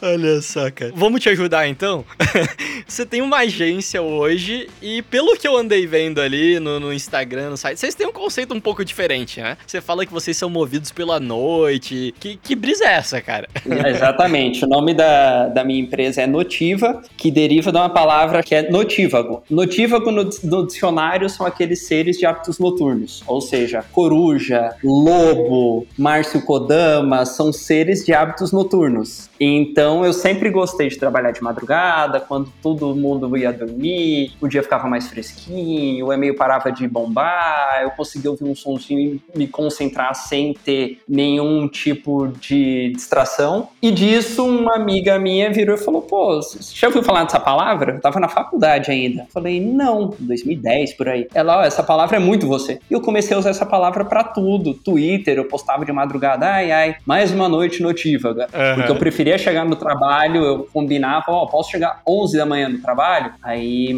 Olha só, cara. Vamos te ajudar então? você tem uma agência hoje e pelo que eu andei vendo ali no, no, Instagram, no site, vocês têm um conceito um pouco diferente, né? Você fala que vocês são movidos pela noite. Que, que brisa é essa, cara? É, exatamente. O nome da, da minha empresa é Notiva, que deriva de uma palavra que é notívago. Notívago no, no dicionário são aqueles seres de hábitos noturnos, ou seja, coruja, lobo, Márcio Kodama, são seres de hábitos noturnos. Então eu sempre gostei de trabalhar de madrugada, quando todo mundo ia dormir, o dia ficava mais fresquinho, o e-mail parava de bombar, eu conseguia ouvir um sonzinho e me concentrar sem ter nenhum tipo de distração. E disso, uma amiga minha virou e falou: pô, você já ouviu falar dessa palavra? Eu tava na faculdade ainda. Eu falei, não, 2010 por aí. Ela, ó, essa palavra é muito você. E eu comecei a usar essa palavra para tudo. Twitter, eu postava de madrugada, ai, ai, mais uma noite notívaga. Uhum. Porque eu preferia chegar no trabalho, eu combinava, ó, posso chegar 11 da manhã no trabalho? Aí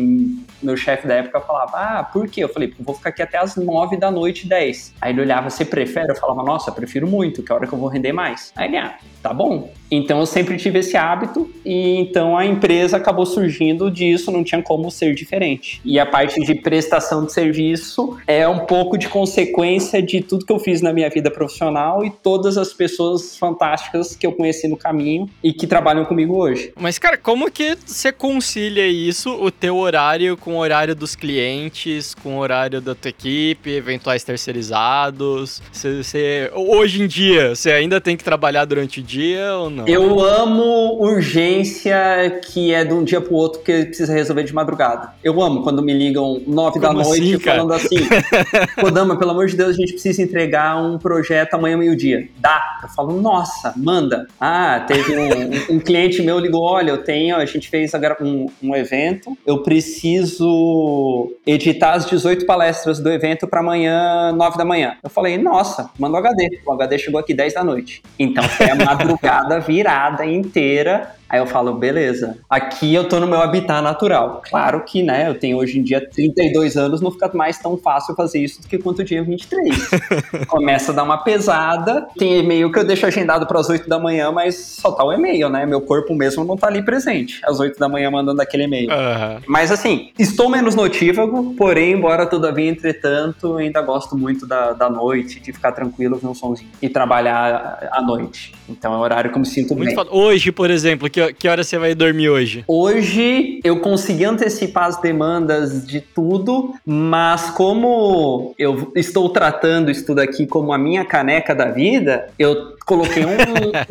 meu chefe da época falava, ah, por quê? Eu falei, vou ficar aqui até as 9 da noite, 10. Aí ele olhava, você prefere? Eu falava, nossa, prefiro muito, que é a hora que eu vou render mais. Aí ele, ah, tá bom. Então eu sempre tive esse hábito e então a empresa acabou surgindo disso, não tinha como ser diferente. E a parte de prestação de serviço é um pouco de consequência de tudo que eu fiz na minha vida profissional e todas as pessoas fantásticas que eu conheci no caminho e que trabalham comigo hoje. Mas cara, como que você concilia isso, o teu horário com o horário dos clientes, com o horário da tua equipe, eventuais terceirizados? Você, você hoje em dia, você ainda tem que trabalhar durante o dia ou não? Eu amo urgência que é de um dia pro outro que precisa resolver de madrugada. Eu amo quando me ligam nove da noite assim, falando assim: Kodama, pelo amor de Deus, a gente precisa entregar um projeto amanhã meio-dia. Dá. Eu falo, nossa, manda. Ah, teve um, um, cliente meu ligou: olha, eu tenho, a gente fez um, um evento, eu preciso editar as 18 palestras do evento para amanhã, nove da manhã. Eu falei, nossa, manda o HD. O HD chegou aqui 10 da noite. Então foi a madrugada virada inteira Aí eu falo, beleza, aqui eu tô no meu habitat natural. Claro que, né, eu tenho hoje em dia 32 anos, não fica mais tão fácil fazer isso do que quanto dia 23. Começa a dar uma pesada, tem e-mail que eu deixo agendado para as 8 da manhã, mas só tá o e-mail, né? Meu corpo mesmo não tá ali presente, às 8 da manhã mandando aquele e-mail. Uhum. Mas assim, estou menos notívago, porém, embora todavia, entretanto, ainda gosto muito da, da noite, de ficar tranquilo, ver um somzinho e trabalhar à noite. Então é um horário que eu me sinto muito bem. Hoje, por exemplo, que, que hora você vai dormir hoje? Hoje eu consegui antecipar as demandas de tudo, mas como eu estou tratando isso tudo aqui como a minha caneca da vida, eu coloquei um,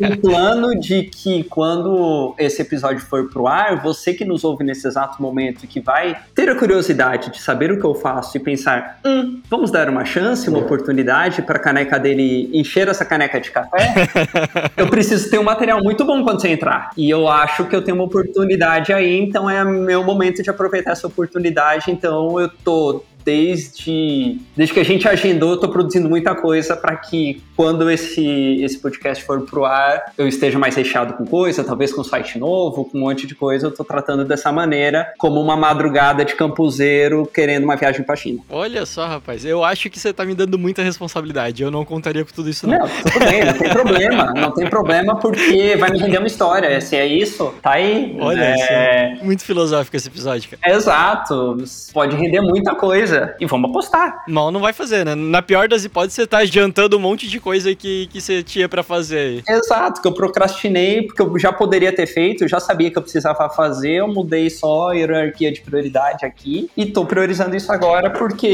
um, plano de que quando esse episódio for pro ar, você que nos ouve nesse exato momento e que vai ter a curiosidade de saber o que eu faço e pensar, hum, vamos dar uma chance, uma oportunidade para a caneca dele encher essa caneca de café, eu preciso ter um material muito bom quando você entrar. E eu acho que eu tenho uma oportunidade aí, então é meu momento de aproveitar essa oportunidade. Então eu tô desde, desde que a gente agendou, eu tô produzindo muita coisa para que quando esse, esse podcast for pro ar, eu esteja mais recheado com coisa, talvez com site novo, com um monte de coisa. Eu tô tratando dessa maneira, como uma madrugada de campuseiro querendo uma viagem pra China. Olha só, rapaz, eu acho que você tá me dando muita responsabilidade. Eu não contaria com tudo isso, não. Não, tudo bem, não tem problema. Não tem problema porque vai me render uma história. Se é isso, tá aí. Olha, é... muito filosófico esse episódio, cara. Exato. Pode render muita coisa coisa e vamos apostar. Mal não vai fazer, né? Na pior das hipóteses, você tá adiantando um monte de coisa que, que você tinha para fazer aí. Exato, que eu procrastinei, porque eu já poderia ter feito, eu já sabia que eu precisava fazer, eu mudei só a hierarquia de prioridade aqui e tô priorizando isso agora porque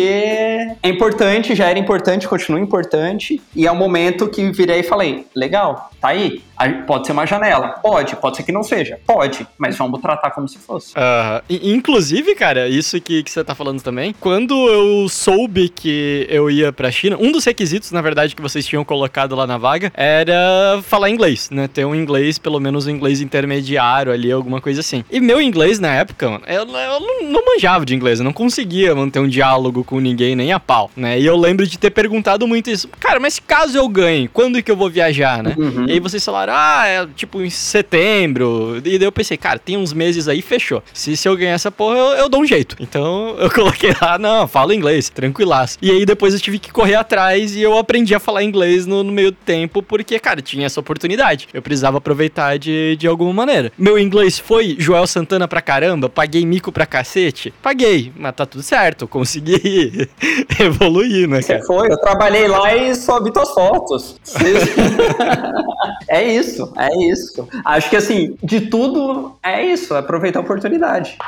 é importante, já era importante, continua importante e é o momento que virei e falei, legal, tá aí, Pode ser uma janela. Pode, pode ser que não seja. Pode, mas vamos tratar como se fosse. Uh, inclusive, cara, isso que, que você tá falando também, quando eu soube que eu ia pra China, um dos requisitos, na verdade, que vocês tinham colocado lá na vaga era falar inglês, né? Ter um inglês, pelo menos um inglês intermediário ali, alguma coisa assim. E meu inglês na época, mano, eu, eu não, não manjava de inglês, eu não conseguia manter um diálogo com ninguém, nem a pau, né? E eu lembro de ter perguntado muito isso. Cara, mas caso eu ganhe, quando que eu vou viajar, né? Uhum. E aí vocês falaram, ah, é tipo em setembro. E daí eu pensei, cara, tem uns meses aí, fechou. Se, se eu ganhar essa porra, eu, eu dou um jeito. Então eu coloquei lá, não, falo inglês, tranquilaço. E aí depois eu tive que correr atrás e eu aprendi a falar inglês no, no meio do tempo, porque, cara, tinha essa oportunidade. Eu precisava aproveitar de, de alguma maneira. Meu inglês foi Joel Santana pra caramba, paguei mico pra cacete. Paguei, mas tá tudo certo, consegui evoluir, né, cara? Você foi, eu trabalhei lá e só vi tuas fotos. é isso isso, é isso. Acho que assim, de tudo é isso, aproveitar a oportunidade.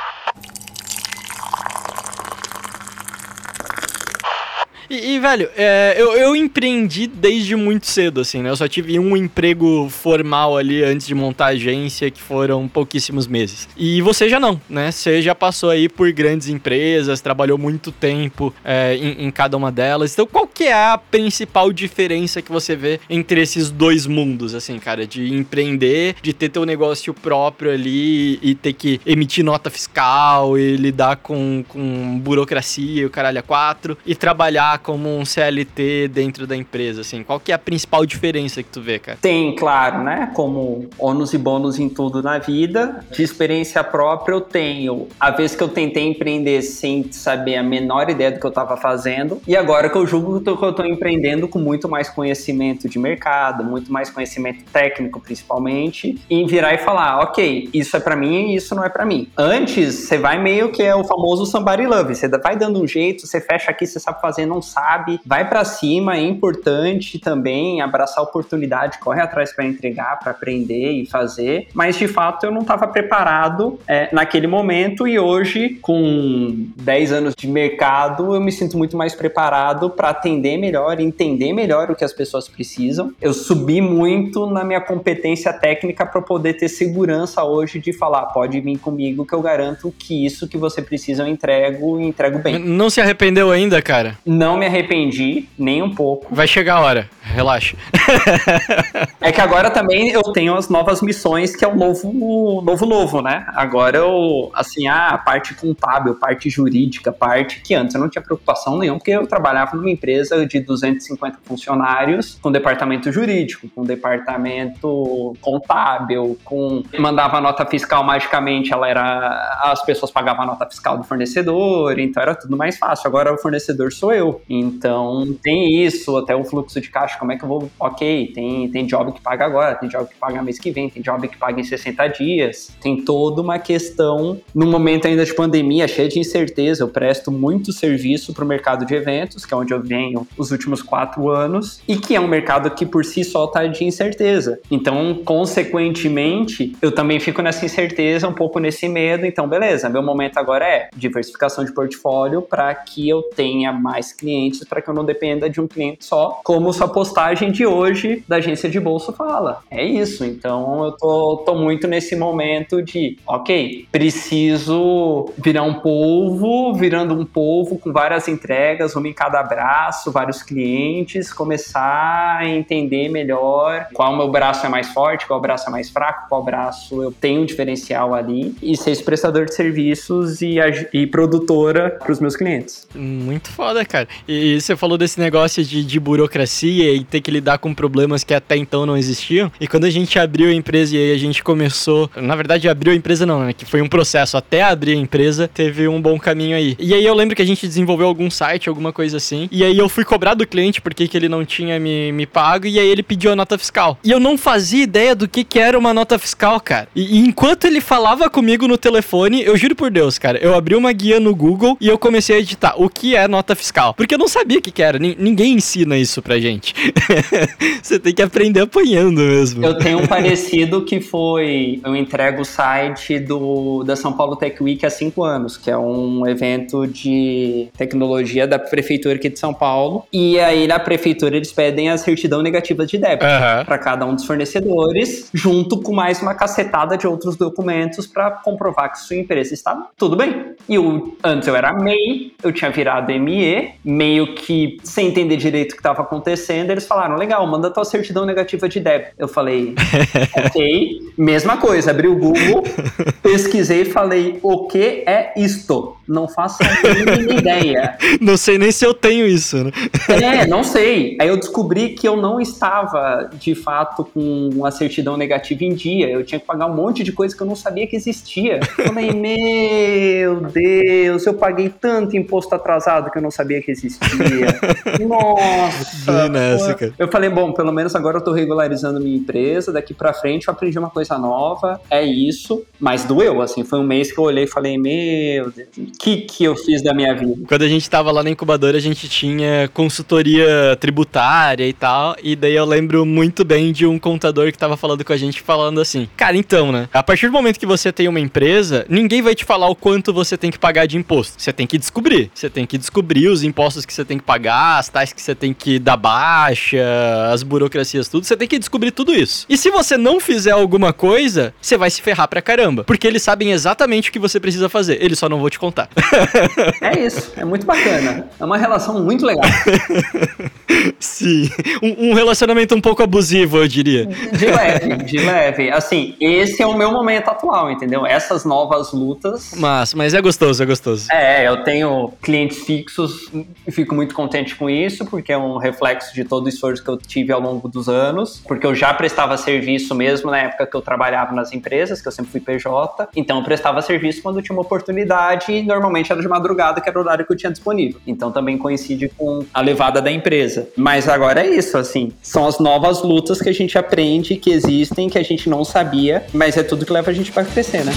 E, e velho, é, eu, eu empreendi desde muito cedo, assim, né? Eu só tive um emprego formal ali antes de montar a agência, que foram pouquíssimos meses. E você já não, né? Você já passou aí por grandes empresas, trabalhou muito tempo é, em, em, cada uma delas. Então, qual que é a principal diferença que você vê entre esses dois mundos, assim, cara? De empreender, de ter teu negócio próprio ali e ter que emitir nota fiscal e lidar com, com burocracia e o caralho a quatro, e trabalhar como um CLT dentro da empresa, assim? Qual que é a principal diferença que tu vê, cara? Tem, claro, né? Como ônus e bônus em tudo na vida. De experiência própria eu tenho. A vez que eu tentei empreender sem saber a menor ideia do que eu estava fazendo. E agora que eu julgo que eu estou empreendendo com muito mais conhecimento de mercado, muito mais conhecimento técnico, principalmente, em virar e falar, ok, isso é para mim e isso não é para mim. Antes, você vai meio que é o famoso somebody love. Você vai dando um jeito, você fecha aqui, você sabe fazer, não sabe, vai para cima, é importante também abraçar a oportunidade, corre atrás para entregar, para aprender e fazer, mas de fato eu não estava preparado é, naquele momento e hoje, com 10 anos de mercado, eu me sinto muito mais preparado para atender melhor, entender melhor o que as pessoas precisam. Eu subi muito na minha competência técnica para poder ter segurança hoje de falar, pode vir comigo que eu garanto que isso que você precisa eu entrego e entrego bem. Não se arrependeu ainda, cara? Não me arrependi, nem um pouco. Vai chegar a hora. relaxa. é que agora também eu tenho as novas missões, que é o novo, novo, novo, né? Agora eu, assim, a parte contábil, parte jurídica, parte que antes eu não tinha preocupação nenhuma, porque eu trabalhava numa empresa de 250 funcionários, com departamento jurídico, com departamento contábil, com mandava nota fiscal magicamente, ela era as pessoas pagavam a nota fiscal do fornecedor, então era tudo mais fácil. Agora o fornecedor sou eu. Então tem isso, até o fluxo de caixa, como é que eu vou, OK, tem tem job que paga agora, tem job que paga mês que vem, tem job que paga em 60 dias. Tem toda uma questão no momento ainda de pandemia, cheia de incerteza. Eu presto muito serviço para o mercado de eventos, que é onde eu venho os últimos quatro anos, e que é um mercado que por si só está de incerteza. Então, consequentemente, eu também fico nessa incerteza, um pouco nesse medo. Então, beleza, meu momento agora é diversificação de portfólio para que eu tenha mais clientes, para que eu não dependa de um cliente só, como sua postagem de hoje da agência de bolsa fala. É isso. Então, eu tô, tô muito nesse momento de, ok, preciso virar um polvo, virando um polvo com várias entregas, uma em cada braço, vários clientes, começar a entender melhor qual meu braço é mais forte, qual braço é mais fraco, qual braço eu tenho um diferencial ali e ser esse prestador de serviços e, e produtora para os meus clientes. Muito foda, cara. E você falou desse negócio de, de burocracia e ter que lidar com problemas que até então não existiam. E quando a gente abriu a empresa e aí a gente começou, na verdade abriu a empresa não, né? Que foi um processo até abrir a empresa, teve um bom caminho aí. E aí eu lembro que a gente desenvolveu algum site, alguma coisa assim. E aí eu fui cobrar do cliente porque que ele não tinha me, me pago e aí ele pediu a nota fiscal. E eu não fazia ideia do que que era uma nota fiscal, cara. E, e enquanto ele falava comigo no telefone, eu juro por Deus, cara, eu abri uma guia no Google e eu comecei a editar o que é nota fiscal. Porque eu não sabia o que que era. N ninguém ensina isso pra gente. Você tem que aprender apanhando mesmo. Eu tenho um parecido que foi. Eu entrego o site do, da São Paulo Tech Week há cinco anos, que é um evento de tecnologia da prefeitura aqui de São Paulo. E aí na prefeitura eles pedem a certidão negativa de débito uhum. para cada um dos fornecedores, junto com mais uma cacetada de outros documentos para comprovar que sua empresa está tudo bem. E eu, antes eu era MEI, eu tinha virado ME, meio que sem entender direito o que estava acontecendo, eles falaram: legal, manda tua certidão negativa de débito. Eu falei: ok, mesma coisa, abri o Google, pesquisei e falei: o que é isto? Não faço a mínima ideia. Não sei nem se eu tenho isso, né? É, não sei. Aí eu descobri que eu não estava, de fato, com uma certidão negativa em dia. Eu tinha que pagar um monte de coisa que eu não sabia que existia. Eu falei, meu Deus, eu paguei tanto imposto atrasado que eu não sabia que existia. Nossa! Nessa, cara. Eu falei, bom, pelo menos agora eu tô regularizando minha empresa, daqui pra frente eu aprendi uma coisa nova, é isso. Mas doeu, assim, foi um mês que eu olhei e falei, meu Deus, que que eu fiz da minha vida? Quando a gente tava lá na incubadora, a gente tinha consultoria tributária e tal, e daí eu lembro muito bem de um contador que tava falando com a gente, falando assim, cara, então, né, a partir do momento que você tem uma empresa, ninguém vai te falar o quanto você tem que pagar de imposto. Você tem que descobrir. Você tem que descobrir os impostos que você tem que pagar, as taxas que você tem que dar baixa, as burocracias, tudo. Você tem que descobrir tudo isso. E se você não fizer alguma coisa, você vai se ferrar pra caramba. Porque eles sabem exatamente o que você precisa fazer. Eles só não vão te contar. É isso, é muito bacana. É uma relação muito legal. Sim, um, um, relacionamento um pouco abusivo, eu diria. De leve, de leve. Assim, esse é o meu momento atual, entendeu? Essas novas lutas. Mas, mas é gostoso, é gostoso. É, eu tenho clientes fixos e fico muito contente com isso, porque é um reflexo de todo o esforço que eu tive ao longo dos anos, porque eu já prestava serviço mesmo na época que eu trabalhava nas empresas, que eu sempre fui PJ, então eu prestava serviço quando tinha uma oportunidade e normalmente era de madrugada, que era o horário que eu tinha disponível. Então também coincide com a levada da empresa. Mas agora é isso, assim, são as novas lutas que a gente aprende, que existem, que a gente não sabia, mas é tudo que leva a gente para crescer, né?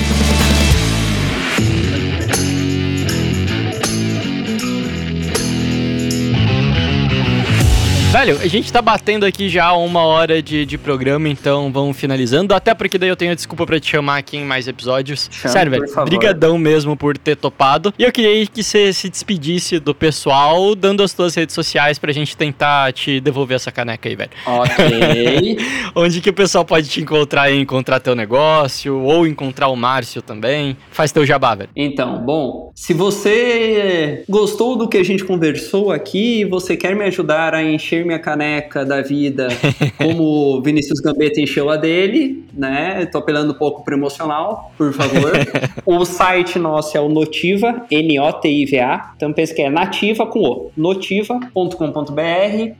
Velho, a gente tá batendo aqui já uma hora de, de programa, então vamos finalizando. Até porque daí eu tenho desculpa pra te chamar aqui em mais episódios. Chama, Sério, velho, brigadão mesmo por ter topado. E eu queria que você se despedisse do pessoal, dando as tuas redes sociais pra gente tentar te devolver essa caneca aí, velho. Ok. Onde que o pessoal pode te encontrar e encontrar teu negócio, ou encontrar o Márcio também. Faz teu jabá, velho. Então, bom, Se você gostou do que a gente conversou aqui, você quer me ajudar a encher minha caneca da vida, como o Vinícius Gambetta encheu a dele, né? Tô apelando um pouco pro emocional, por favor. o site nosso é o Notiva, N-O-T-I-V-A. Então pensa que é nativa com o, notiva.com.br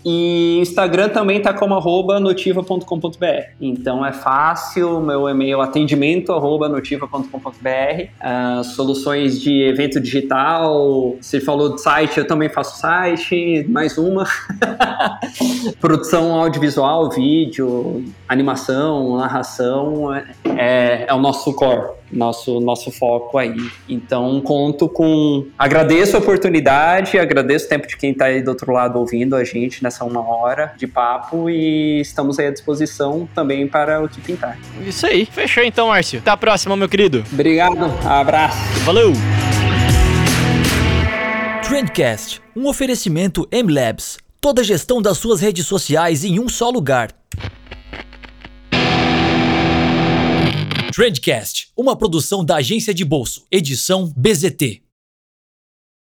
e Instagram também tá como arroba notiva.com.br. Então é fácil, meu e-mail atendimento arroba notiva.com.br. Uh, soluções de evento digital, você falou de site, eu também faço site, mais uma. Produção audiovisual, vídeo, animação, narração, é, é, o nosso core nosso, nosso foco aí. Então, conto com. Agradeço a oportunidade, agradeço o tempo de quem está aí do outro lado ouvindo a gente nessa uma hora de papo e estamos aí à disposição também para o que pintar. Isso aí. Fechou então, Márcio. Até a próxima, meu querido. Obrigado, abraço. Valeu! Trendcast, um oferecimento M-Labs. Toda a gestão das suas redes sociais em um só lugar. Trendcast, uma produção da agência de bolso, edição BZT.